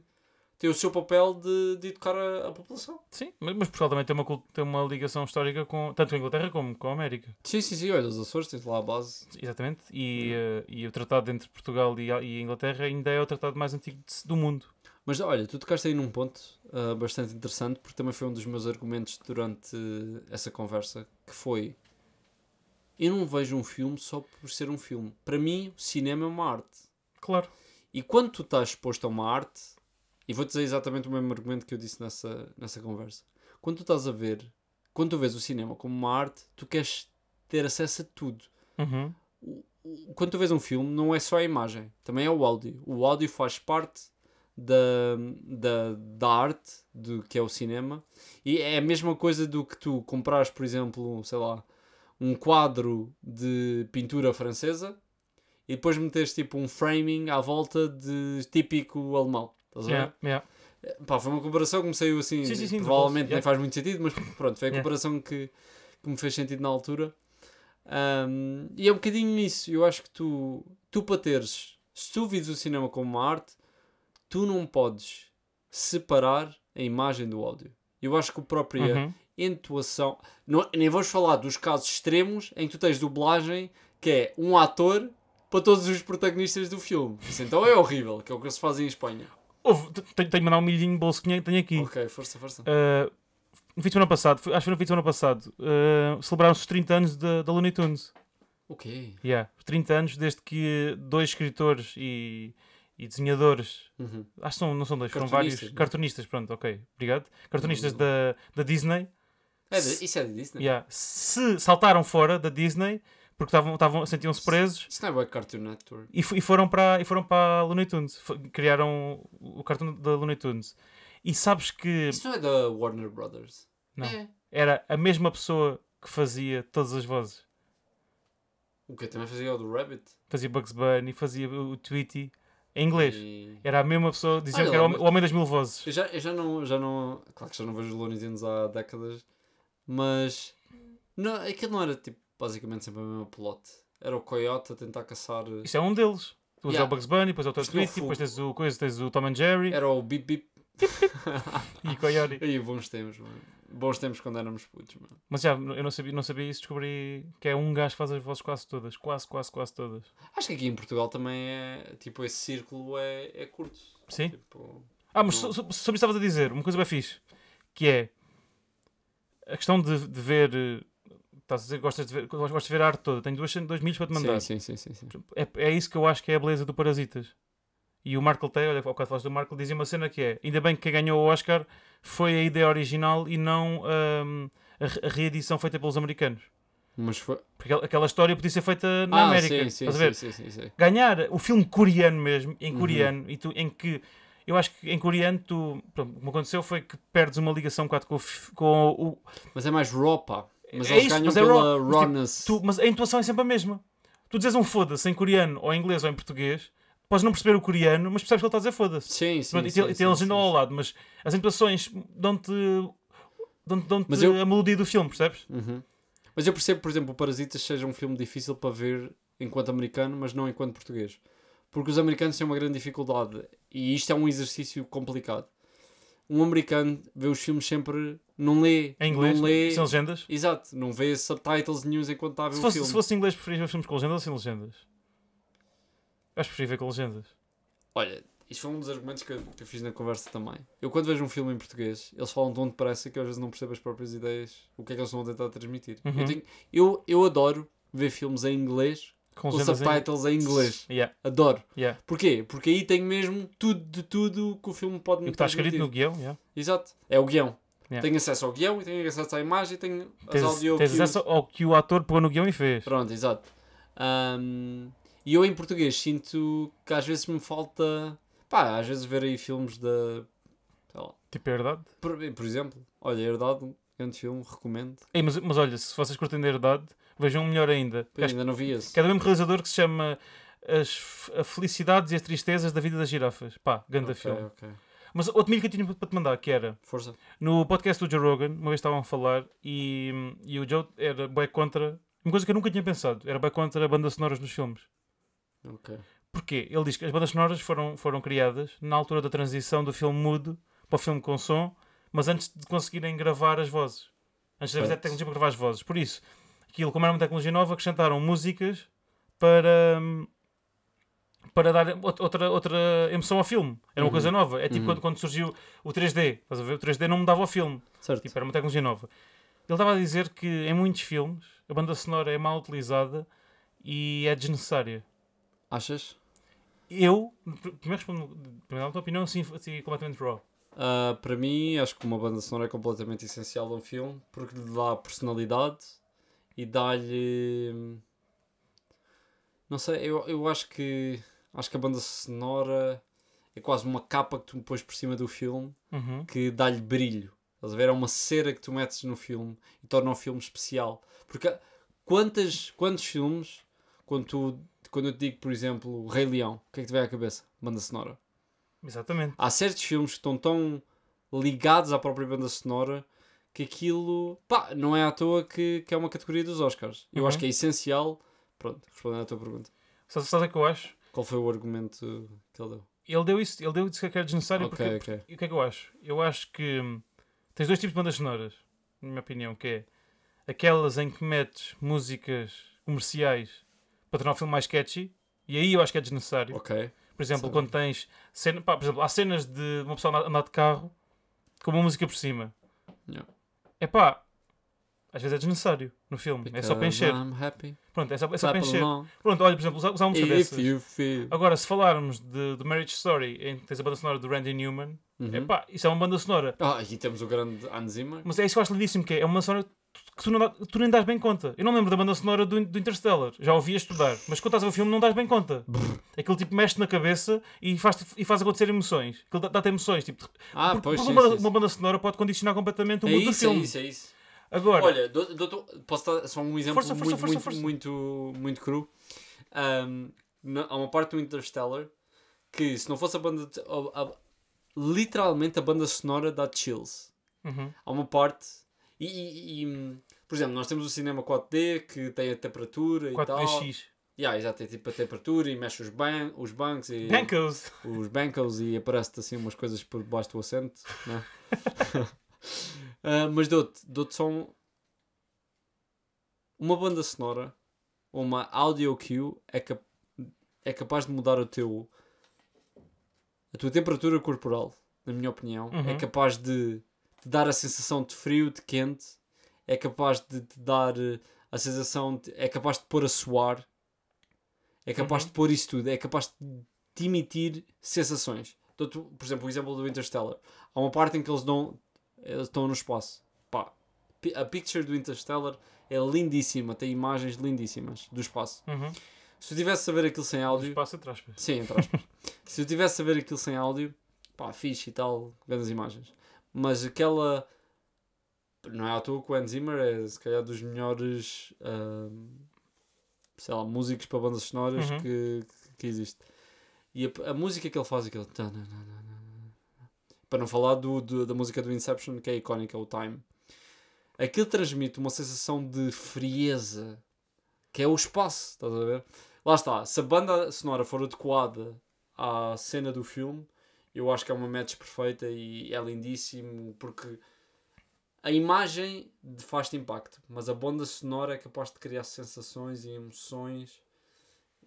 Têm o seu papel de, de educar a, a população. Sim, mas Portugal também tem uma, tem uma ligação histórica com tanto com a Inglaterra como com a América. Sim, sim, sim. Olha, os Açores tens lá a base. Exatamente. E, eh, e o tratado entre Portugal e a, e a Inglaterra ainda é o tratado mais antigo de- do mundo. Mas olha, tu tocaste aí num ponto ah, bastante interessante, porque também foi um dos meus argumentos durante essa conversa, que foi. Eu não vejo um filme só por ser um filme. Para mim, o cinema é uma arte. Claro. E quando tu estás exposto a uma arte, e vou dizer exatamente o mesmo argumento que eu disse nessa, nessa conversa, quando tu estás a ver, quando tu vês o cinema como uma arte, tu queres ter acesso a tudo. Uhum. Quando tu vês um filme, não é só a imagem, também é o áudio. O áudio faz parte da, da, da arte do que é o cinema e é a mesma coisa do que tu comprares, por exemplo, sei lá, um quadro de pintura francesa e depois meteres tipo um framing à volta de típico alemão. Estás a ver? Yeah, yeah. Pá, foi uma comparação que me saiu assim, Sim, sim, sim, provavelmente yeah. nem faz muito sentido, mas pronto, foi a Yeah. comparação que, que me fez sentido na altura. Ahm, e é um bocadinho isso, eu acho que tu, tu para teres, se tu vives o cinema como uma arte, tu não podes separar a imagem do áudio. Eu acho que a própria Uhum. entoação, não, nem vamos falar dos casos extremos em que tu tens dublagem que é um ator para todos os protagonistas do filme. Isso então é horrível, que é o que se faz em Espanha. Houve, tenho, tenho de mandar um milhinho de bolso que tenho- aqui. Ok, força, força. Uh, no fim de semana passado, acho que foi no fim de semana passado, uh, celebraram-se os 30 anos da, da Looney Tunes. Ok. Yeah, os 30 anos desde que dois escritores e, e desenhadores, Uhum. acho que são, não são dois, foram vários não é? cartunistas, pronto, ok, obrigado. Cartunistas Não, da, da Disney É isso é de Disney? Yeah. Se saltaram fora da Disney, porque estavam, estavam, sentiam-se presos, Isso não é bem Cartoon Network. e, e foram para, e foram para a Looney Tunes. Criaram o cartoon da Looney Tunes. E sabes que Isso não é da Warner Brothers? Não. É. era a mesma pessoa que fazia todas as vozes. O que também fazia o do Rabbit. Fazia Bugs Bunny, fazia o Tweety em inglês. E- Era a mesma pessoa, diziam que era o mas- o Homem das Mil Vozes. Eu já, eu já não, já não. Claro que já não vejo Looney Tunes há décadas. Mas. Não, aquilo não era tipo basicamente sempre a mesma plot. Era o Coyote a tentar caçar. Isto é um deles. Tu Yeah. é o Bugs Bunny, depois é o foi- depois tens o, coisa, tens o Tom and Jerry Era o Bip Bip. e o Coyote. Aí, (laughs) bons tempos, mano. Bons tempos quando éramos putos, mano. Mas já, eu não sabia, não sabia isso, descobri que é um gajo que faz as vozes quase todas. Quase, quase, quase todas. Acho que aqui em Portugal também é. Tipo, esse círculo é, é curto. Sim. Tipo, Ah, mas Não. so- so- sobre isso estavas a dizer, uma coisa bem fixe, que é a questão de, de ver. Estás a dizer gostas de ver, gostas de ver a arte toda. Tenho dois, dois milhos para te mandar. sim, sim, sim, sim, sim. É, é isso que eu acho que é a beleza do Parasitas. E o Markle tem, olha, ao bocado falaste do Markle, dizia uma cena que é: ainda bem que quem ganhou o Oscar foi a ideia original e não ahm, a, a reedição feita pelos americanos. Mas foi. Porque aquela- história podia ser feita na ah, América. sim, sim, ver? sim, sim, sim. Ganhar o filme coreano mesmo, em Uhum. coreano, e tu, em que eu acho que em coreano tu, pronto, o que aconteceu foi que perdes uma ligação um bocado com o, com o, Mas é mais raw, pá. Mas É eles isso, ganham mas é pela raw. Mas, tipo, rawness. Tu, mas a intuação é sempre a mesma. Tu dizes um foda-se em coreano, ou em inglês, ou em português, podes não perceber o coreano, mas percebes que ele está a dizer foda-se. Sim, sim, e sim, tem, e tem a legenda ao lado, mas as intuações dão-te dão-te dão-te Mas eu- a melodia do filme, percebes? Uhum. Mas eu percebo, por exemplo, o Parasitas seja um filme difícil para ver enquanto americano, mas não enquanto português. Porque os americanos têm uma grande dificuldade. E isto é um exercício complicado. Um americano vê os filmes sempre. Não lê. Em inglês, Não lê. sem legendas. Exato. Não vê subtitles news enquanto está a ver Se o fosse, filme. se fosse em inglês, preferias ver filmes com legendas ou sem legendas? Eu acho que preferia ver com legendas. Olha, isto foi um dos argumentos que eu, que eu fiz na conversa também. Eu quando vejo um filme em português, eles falam tão depressa que eu às vezes não percebo as próprias ideias, o que é que eles estão a tentar transmitir. Uhum. Eu, tenho- eu, eu adoro ver filmes em inglês Com com legendas em- subtitles em inglês. Yeah, Adoro. yeah. Porquê? Porque aí tem mesmo tudo de tudo que o filme pode me que está escrito no guião, yeah. Exato. É o guião. Yeah. Tenho acesso ao guião e tenho acesso à imagem e tenho as tens, audio tens cues. acesso ao que o ator pôs no guião e fez. Pronto, exato. Ahm, e eu em português sinto que às vezes me falta. Pá, às vezes ver aí filmes da. Sei lá. Tipo, é verdade. Por, por exemplo, olha, Herdade, grande filme, recomendo. Ei, mas, mas olha, se vocês curtem da herdade, vejam melhor ainda. Pois, ainda não vi esse. que é do mesmo realizador que se chama As Felicidades e as Tristezas da Vida das Girafas. Pá, grande Ok, filme. ok. Mas outro milho que eu tinha para te mandar, que era Força. no podcast do Joe Rogan, uma vez estavam a falar e, e o Joe era bem contra. Uma coisa que eu nunca tinha pensado, era bem contra bandas sonoras nos filmes. Ok. Porquê? Ele diz que as bandas sonoras foram, foram criadas na altura da transição do filme mudo para o filme com som, mas antes de conseguirem gravar as vozes. Antes de haver tecnologia para gravar as vozes. Por isso, aquilo, como era uma tecnologia nova, acrescentaram músicas para, hum, para dar out- outra, outra emoção ao filme. Era uma Uhum. coisa nova. É tipo Uhum. quando, quando surgiu o 3D. Estás a ver? O 3D não mudava o filme. Certo. Tipo, era uma tecnologia nova. Ele estava a dizer que em muitos filmes a banda sonora é mal utilizada e é desnecessária. Achas? Eu, pr- primeiro respondo, primeiro, a tua opinião, assim, assim completamente raw. Ah, para mim, acho que uma banda sonora é completamente essencial a um filme porque lhe dá personalidade e dá-lhe. Não sei, eu, eu acho que acho que a banda sonora é quase uma capa que tu me pões por cima do filme Uhum. que dá-lhe brilho. Estás a ver? É uma cera que tu metes no filme e torna o filme especial. Porque quantas, quantos filmes, quando, tu, quando eu te digo, por exemplo, Rei Leão, o que é que te vem à cabeça? Banda sonora Exatamente. há certos filmes que estão tão ligados à própria banda sonora que aquilo, pá, não é à toa que, que é uma categoria dos Oscars. Eu Uhum. acho que é essencial. Pronto, respondendo à tua pergunta. Sabe sabe o que eu acho? Qual foi o argumento que ele deu? Ele deu isso, ele deu isso que é desnecessário Ok, porque, ok. e o que é que eu acho? Eu acho que hum, tens dois tipos de bandas sonoras, na minha opinião, que é aquelas em que metes músicas comerciais para tornar o filme mais catchy, e aí eu acho que é desnecessário. Ok. Por exemplo, quando tens cena, pá, por exemplo, há cenas de uma pessoa andar- de carro com uma música por cima. Yeah. É pá, às vezes é desnecessário no filme, é só para Because encher. Pronto, é só, é só para encher. Pronto, olha, por exemplo, usar, usar música dessas. feel. Agora, se falarmos de, de Marriage Story, em que tens a banda sonora do Randy Newman, Uhum. Epá, isso é uma banda sonora. Ah, e temos o grande Hans Zimmer. Mas é isso que eu acho lindíssimo, que é, é uma sonora que tu, não tu nem dás bem conta. Eu não lembro da banda sonora do, do Interstellar. Já ouvi a estudar. Mas quando estás a ver o filme não dás bem conta. Aquele tipo mexe na cabeça e faz, e faz acontecer emoções. Aquilo dá- dá-te emoções. Tipo, Ah, porque- pois porque sim, uma, sim, uma banda sonora pode condicionar completamente o É mundo do isso, é filme. isso, é isso. Agora, Olha, dou- dou-te- posso dar só um exemplo Força, muito, força, muito, força. muito, muito cru. Ahm, na- há uma parte do Interstellar que se não fosse a banda... a- a- literalmente a banda sonora dá chills. Uhum. Há uma parte... E, e- e, por exemplo, nós temos o cinema 4D que tem a temperatura e tal. 4DX. Yeah, já tem tipo a temperatura e mexe os, ban os bancos e Bancos. os bancos e aparece-te assim umas coisas por debaixo do assento, né? (laughs) Ah, mas dou-te dou só um- uma banda sonora, uma audio cue é, cap- é capaz de mudar o teu a tua temperatura corporal, na minha opinião, é Uhum. capaz de dar a sensação de frio, de quente, é capaz de te dar eh, a sensação, de, é capaz de pôr a suar, é capaz Uhum. de pôr isso tudo, é capaz de te emitir sensações. Dou-te, por exemplo, o exemplo do Interstellar. Há uma parte em que eles dão, eles estão no espaço. Pá, a picture do Interstellar é lindíssima, tem imagens lindíssimas do espaço. Uhum. Se eu tivesse a ver aquilo sem áudio, Espaço atrás. pá. Sim, entre aspas. (laughs) Se eu tivesse a ver aquilo sem áudio, pá, fixe e tal, grandes imagens. Mas aquela. Não é à toa que o Hans Zimmer é, se calhar, dos melhores. ahm, sei lá, músicos para bandas sonoras Uhum. que, que existe. E a, a música que ele faz, aquele. Para não falar do, do- da música do Inception, que é icónica, o Time. Aquilo transmite uma sensação de frieza, que é o espaço, estás a ver? Lá está, se a banda sonora for adequada à cena do filme, eu acho que é uma match perfeita e é lindíssimo porque a imagem faz-te impacto, mas a banda sonora é capaz de criar sensações e emoções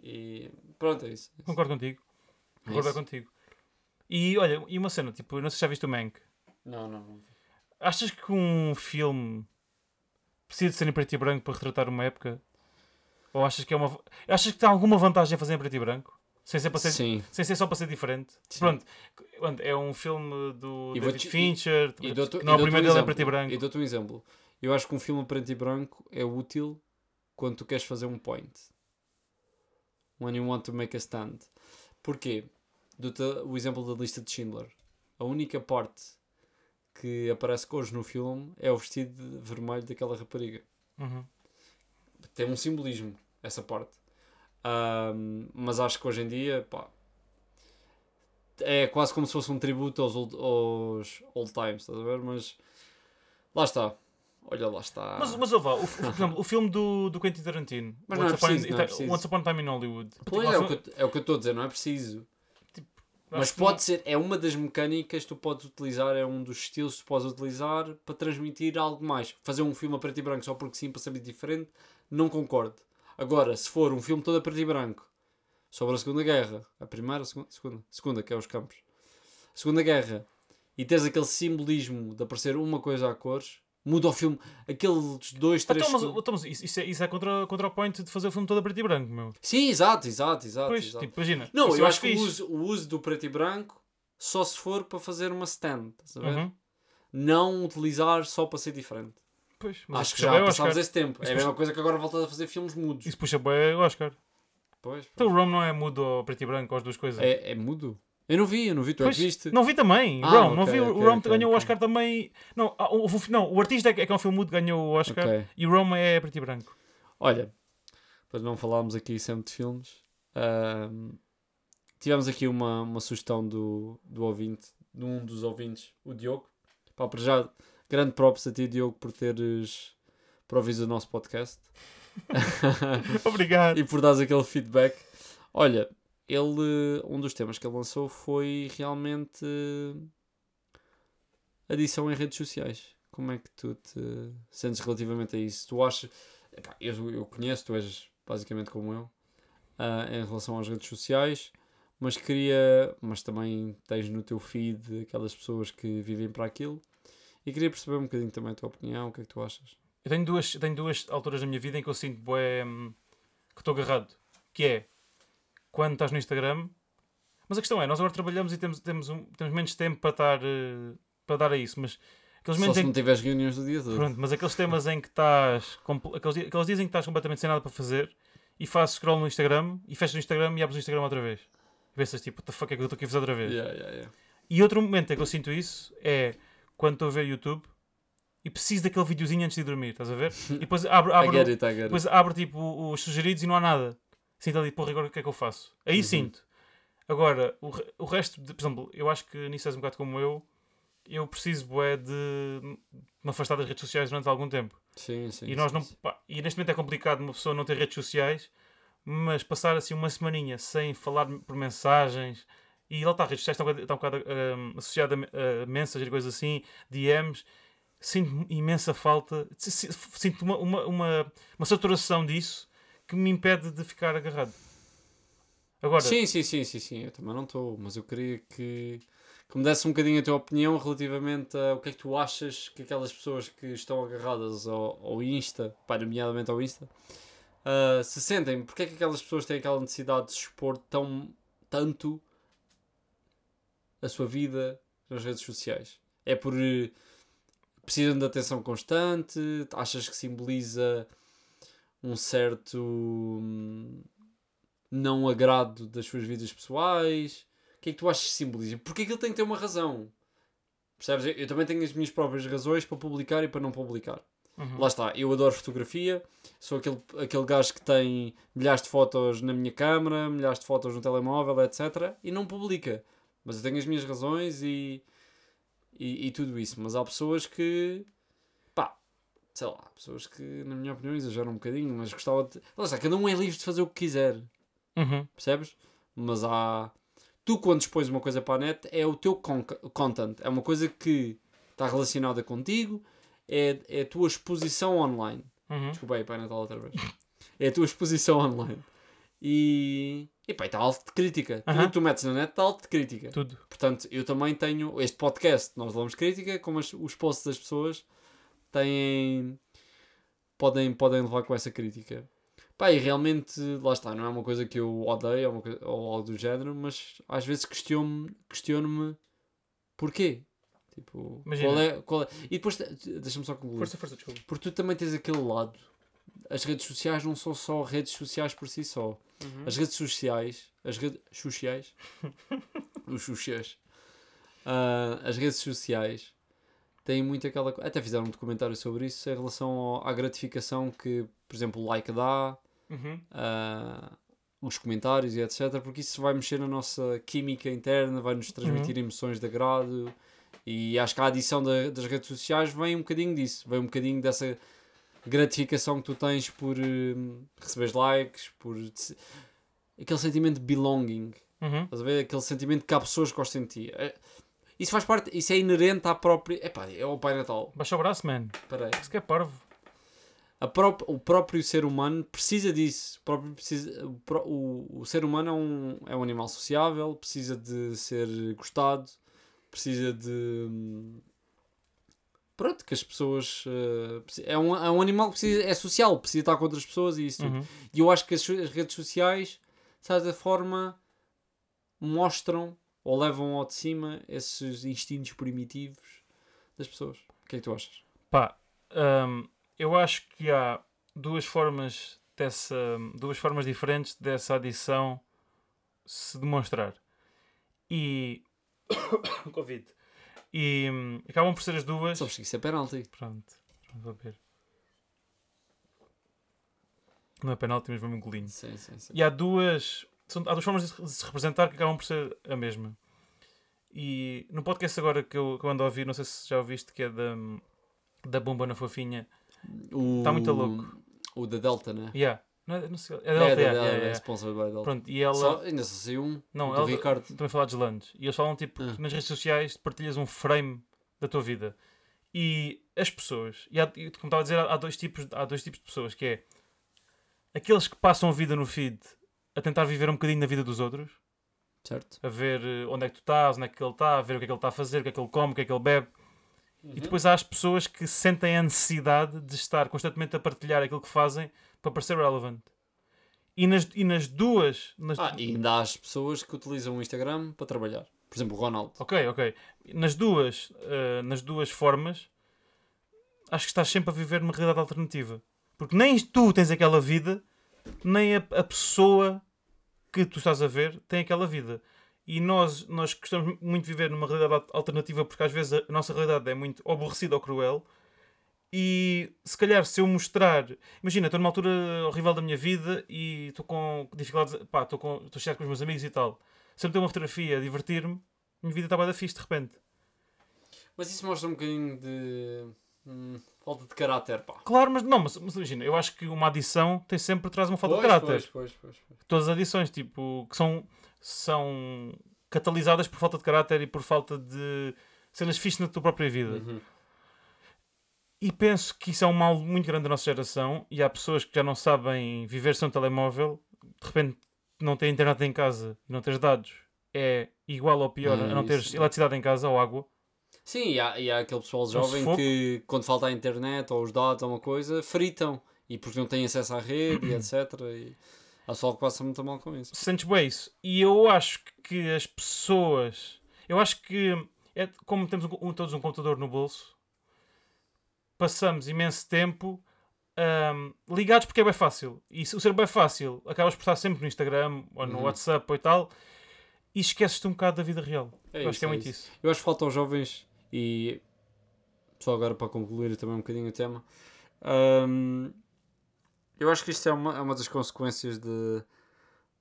e pronto, é isso. Concordo contigo. É Concordo isso. contigo. E olha, e uma cena, tipo, eu não sei se já viste o Mank. Não, não, não. Achas que um filme precisa de ser em preto e branco para retratar uma época? Ou achas que é uma. Achas que tem alguma vantagem em fazer em preto e branco? Sem ser, ser, sem ser só para ser diferente? Sim. Pronto, é um filme do E David vou-te- Fincher, E que não é o um primeiro dele é preto e branco. E dou-te um exemplo. Eu acho que um filme preto e branco é útil quando tu queres fazer um point. When you want to make a stand. Porquê? Dou-te o exemplo da lista de Schindler. A única parte que aparece cores no filme é o vestido vermelho daquela rapariga. Uhum. Tem um simbolismo, essa parte. Ahm, mas acho que hoje em dia, pá, é quase como se fosse um tributo aos old, aos old times, estás a ver? Mas lá está. Olha, lá está. Mas, mas ouve o, por exemplo, o filme do, do Quentin Tarantino, Mas não é Once, Upon, preciso, não é preciso. Once Upon a Time in Hollywood. Pois Tipo, é, um o que, eu- é o que eu estou a dizer, não é preciso. Mas acho que pode ser, é uma das mecânicas que tu podes utilizar, é um dos estilos que tu podes utilizar para transmitir algo mais. Fazer um filme a preto e branco só porque sim, para saber diferente, não concordo. Agora, se for um filme todo a preto e branco sobre a Segunda Guerra, a primeira, a segunda, segunda, segunda que é os campos, Segunda Guerra, e tens aquele simbolismo de aparecer uma coisa a cores, muda o filme, aqueles dois, Então, três. mas, segundos- então, mas isso, é, isso é contra, contra o point de fazer o filme todo a preto e branco, meu. Sim, exato, exato, exato. Pois, exato. tipo, imagina. Não, eu acho que o uso, o uso do preto e branco só se for para fazer uma stand, estás a ver? Uhum. Não utilizar só para ser diferente. Pois, acho que já o passámos esse tempo. Isso é a mesma coisa que agora voltas a fazer filmes mudos. Isso puxa bem o Oscar. Pois, Então pois. o Rome não é mudo ou preto e branco, ou as duas coisas. É, é mudo? Eu não vi, eu não vi, tu é Pois, que viste. Não vi também. Ah, Rome, não ok, vi. ok, o Rome ok, ganhou o. Oscar também. Não, ah, não, o artista é que é que é um filme mudo, ganhou o Oscar. E o Rome é preto e branco. Olha, para não falarmos aqui sempre de filmes, ahm, tivemos aqui uma, uma sugestão do, do ouvinte, de um dos ouvintes, o Diogo. Pá, para já, grande props a ti, Diogo, por teres provisto o nosso podcast. (laughs) Obrigado. e por dares aquele feedback. Olha, ele, um dos temas que ele lançou foi realmente adição em redes sociais. Como é que tu te sentes relativamente a isso? Tu achas. epá, eu, eu conheço, tu és basicamente como eu, ah, em relação às redes sociais, mas queria. Mas também tens no teu feed aquelas pessoas que vivem para aquilo. E queria perceber um bocadinho também a tua opinião, o que é que tu achas? Eu tenho duas, tenho duas alturas na minha vida em que eu sinto bué, hum, que estou agarrado. Que é quando estás no Instagram, Mas a questão é, nós agora trabalhamos e temos, temos, um- temos menos tempo para, estar, eh, para dar a isso, mas aqueles Só se não que, tiveres reuniões do dia todo. pronto, mas aqueles temas em que estás, aqueles, di- aqueles dias em que estás completamente sem nada para fazer e fazes scroll no Instagram e fechas o Instagram e abres o Instagram outra vez. E pensas tipo, what the fuck é que eu estou aqui a fazer outra vez? Yeah, yeah, yeah. E outro momento em que eu sinto isso é quando estou a ver YouTube e preciso daquele videozinho antes de dormir, estás a ver? E depois abro, (laughs) abro, it, depois abro tipo os sugeridos e não há nada. Sinto ali, porra, agora o que é que eu faço? Aí Uhum. sinto. Agora, o, o resto, de, por exemplo, eu acho que nisso és um bocado como eu, eu preciso bué, de me afastar das redes sociais durante algum tempo. Sim, sim. e, nós sim, não, pá, e neste momento é complicado uma pessoa não ter redes sociais, mas passar assim uma semaninha sem falar por mensagens. E lá está, redes sociais estão um estão um bocado hum, associadas a, a mensagens e coisas assim, DMs. Sinto imensa falta, si- si- sinto uma, uma, uma, uma saturação disso que me impede de ficar agarrado. Agora, Sim, sim, sim, sim, sim. Eu também não estou, mas eu queria que, que me desse um bocadinho a tua opinião relativamente a o que é que tu achas que aquelas pessoas que estão agarradas ao, ao Insta, pá, nomeadamente ao Insta, ah, se sentem. Porque é que aquelas pessoas têm aquela necessidade de se expor tão, tanto a sua vida nas redes sociais? É por. eh, precisam de atenção constante? Achas que simboliza um certo. hum, não agrado das suas vidas pessoais? O que é que tu achas que simboliza? Porque aquilo tem que ter uma razão. Percebes? Eu, eu também tenho as minhas próprias razões para publicar e para não publicar. Uhum. Lá está, eu adoro fotografia, sou aquele, aquele gajo que tem milhares de fotos na minha câmera, milhares de fotos no telemóvel, etc. E não publica. Mas eu tenho as minhas razões e, e, e tudo isso. Mas há pessoas que, pá, sei lá, pessoas que, na minha opinião, exageram um bocadinho, mas gostava de. Lá está, cada um é livre de fazer o que quiser Uhum. percebes? Mas há. Tu, quando expões uma coisa para a net, é o teu con content, é uma coisa que está relacionada contigo, é, é a tua exposição online. Uhum. Desculpa aí, Pai Natal, outra vez. É a tua exposição online. E. E pá, está alto de crítica. Tudo o Aham. que tu metes na net está alto de crítica. Tudo. Portanto, eu também tenho este podcast, nós levamos crítica, como as- os posts das pessoas têm. Podem, podem levar com essa crítica. Pá, e realmente, lá está, não é uma coisa que eu odeio é uma coisa- ou algo do género, mas às vezes questiono-me questiono porquê. Tipo, Imagina. qual é, qual é. E depois, deixa-me só concluir. Força, força, desculpa. Porque tu também tens aquele lado. As redes sociais não são só redes sociais por si só. Uhum. As redes sociais, as redes sociais, (laughs) os sociais, Ah, as redes sociais têm muito aquela Até fizeram um documentário sobre isso em relação ao- à gratificação que, por exemplo, o like dá, Uhum. ah, os comentários e etc. Porque isso vai mexer na nossa química interna, vai nos transmitir Uhum. emoções de agrado. E acho que a adição da- das redes sociais vem um bocadinho disso, vem um bocadinho dessa gratificação que tu tens por hum, receberes likes, por aquele sentimento de belonging, Uhum. estás a ver? Aquele sentimento que há pessoas que gostam de ti. É- Isso faz parte, isso é inerente à própria. Epá, é o Pai Natal. Baixa o braço, man. Peraí. Isso que é parvo. Pró- o próprio ser humano precisa disso. O, próprio precisa, o, o- o ser humano é um, é um animal sociável, precisa de ser gostado, precisa de. Pronto, que as pessoas. preci- é, um, é um animal que precisa, é social, precisa estar com outras pessoas e isso tudo. Uhum. E eu acho que as, as redes sociais, de certa forma, mostram ou levam ao de cima esses instintos primitivos das pessoas. O que é que tu achas? Pá, hum, eu acho que há duas formas dessa, duas formas diferentes dessa adição se demonstrar. E (coughs) Covid. E hum, acabam por ser as duas. Sabes que isso é penalti. Pronto, vamos ver. Não é penalti, mas mesmo um golinho. Sim, sim, sim. E há duas, são, há duas formas de se representar que acabam por ser a mesma. E no podcast agora que eu, que eu ando a ouvir, não sei se já ouviste, que é da, da Bomba na Fofinha. O... Tá muito louco. O da Delta, né? Yeah. Não, é- não sei, é da da é by Delta. Pronto, e ela. Só, ainda só saiu um Não, ela Ricardo. também falar de landes. E eles falam tipo Ah. nas redes sociais partilhas um frame da tua vida. E as pessoas, e, há, como estava a dizer, há há dois, tipos, há dois tipos de pessoas, que é aqueles que passam a vida no feed a tentar viver um bocadinho na vida dos outros, Certo? a ver eh, onde é que tu estás, onde é que ele está, a ver o que é que ele está a fazer, o que é que ele come, o que é que ele bebe. Uhum. E depois há as pessoas que sentem a necessidade de estar constantemente a partilhar aquilo que fazem para parecer relevant. E nas, e nas duas. Nas, Ah, e ainda há as pessoas que utilizam o Instagram para trabalhar. Por exemplo, o Ronaldo. Ok, ok. Nas duas, eh, nas duas formas, acho que estás sempre a viver numa realidade alternativa. Porque nem tu tens aquela vida, nem a, a pessoa que tu estás a ver tem aquela vida. E nós, nós gostamos muito de viver numa realidade al- alternativa porque às vezes a nossa realidade é muito aborrecida ou cruel. E se calhar se eu mostrar, imagina, estou numa altura horrível da minha vida e estou com dificuldades, pá, estou com, estou chateado com os meus amigos e tal. Se eu meter uma fotografia a divertir-me, a minha vida está bem da fixe de repente. Mas isso mostra um bocadinho de hum, falta de caráter, pá. Claro, mas não, mas, mas imagina, eu acho que uma adição tem sempre traz uma falta Pois, de caráter. Pois, pois, pois, pois. Todas as adições, tipo, que são, são catalisadas por falta de caráter e por falta de cenas fixes na tua própria vida. Uhum. E penso que isso é um mal muito grande da nossa geração e há pessoas que já não sabem viver sem um telemóvel, de repente não têm internet em casa e não tens dados. É igual ou pior Hum, a não teres isso. eletricidade em casa ou água. Sim, e há, e há aquele pessoal jovem que quando falta a internet ou os dados ou uma coisa, fritam. E porque não têm acesso à rede e (clears throat) etc. E há pessoal que passa muito mal com isso. Sentes bem isso. E eu acho que as pessoas. Eu acho que, é, como temos um- todos um computador no bolso, passamos imenso tempo ahm, ligados porque é bem fácil. E o ser bem fácil, acabas por estar sempre no Instagram ou no Uhum. WhatsApp ou e tal, e esqueces-te um bocado da vida real. É eu acho isso, que é é muito isso. isso. Eu acho que falta aos jovens e só agora para concluir também um bocadinho o tema. hum, eu acho que isto é uma, é uma das consequências de,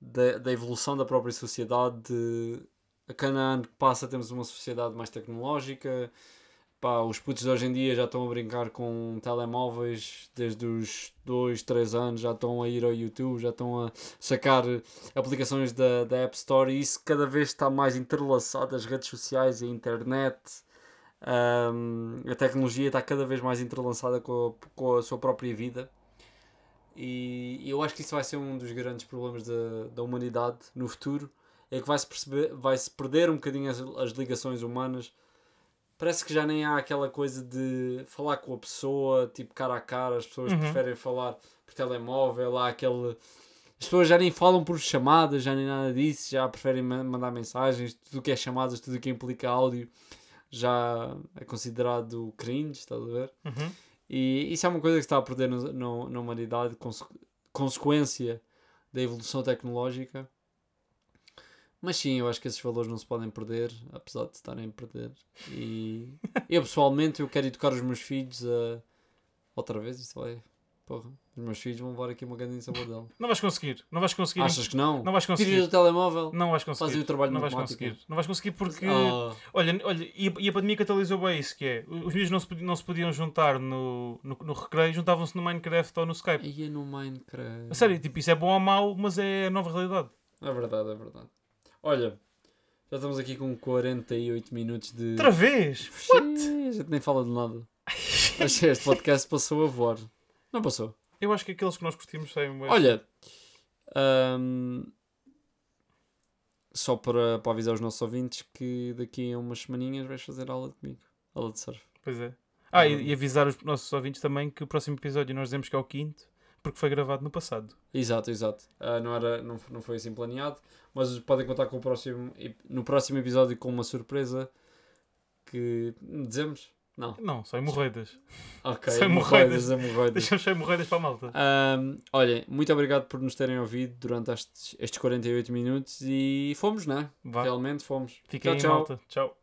da, da evolução da própria sociedade. De, a cada ano que passa temos uma sociedade mais tecnológica. Pá, os putos de hoje em dia já estão a brincar com telemóveis desde os 2, 3 anos, já estão a ir ao YouTube, já estão a sacar aplicações da, da App Store e isso cada vez está mais entrelaçado, as redes sociais e a internet. Ahm, a tecnologia está cada vez mais entrelaçada com a, com a sua própria vida. E eu acho que isso vai ser um dos grandes problemas da, da humanidade no futuro. É que vai-se perceber, vai-se perder um bocadinho as, as ligações humanas. Parece que já nem há aquela coisa de falar com a pessoa, tipo cara a cara. As pessoas Uhum. preferem falar por telemóvel. Há aquele. As pessoas já nem falam por chamadas, já nem nada disso. Já preferem ma- mandar mensagens. Tudo o que é chamadas, tudo o que implica áudio já é considerado cringe, estás a ver? Uhum. E isso é uma coisa que está a perder no, no- na humanidade, conse- consequência da evolução tecnológica. Mas sim, eu acho que esses valores não se podem perder, apesar de estarem a perder. E eu pessoalmente eu quero educar os meus filhos a. Outra vez, isso vai. Porra, os meus filhos vão levar aqui uma grande sabor Não vais conseguir. Não vais conseguir. Achas que não? Não vais conseguir. Tira do telemóvel. Não vais conseguir. Fazem o trabalho não vais conseguir. Não vais conseguir porque. Ah, Olha, olha e, a, e a pandemia catalisou bem isso, que é, os miúdos não se, não se podiam juntar no, no, no recreio, juntavam-se no Minecraft ou no Skype. ia no Minecraft. A sério, tipo, isso é bom ou mau, mas é a nova realidade. É verdade, é verdade. Olha, já estamos aqui com 48 minutos de. Outra vez! Xiii, A gente nem fala de nada. (laughs) Mas este podcast passou a voar. Não passou. Eu acho que aqueles que nós curtimos saem bem. Olha, ahm, só para, para avisar os nossos ouvintes que daqui a umas semaninhas vais fazer aula comigo. Aula de surf. Pois é. Ah, e, e avisar os nossos ouvintes também que o próximo episódio nós dizemos que é o quinto, porque foi gravado no passado. Exato, exato. Ah, não, era, não, não foi assim planeado, mas podem contar com o próximo, no próximo episódio com uma surpresa que dizemos? Não. Não, só hemorroidas. Ok, (laughs) Sem hemorroidas, hemorroidas. Deixamos só hemorroidas para a malta. Ahm, olhem, muito obrigado por nos terem ouvido durante estes, estes 48 minutos e fomos, né? Vá, Realmente fomos. fiquem aí, tchau, tchau.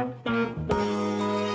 malta. Tchau.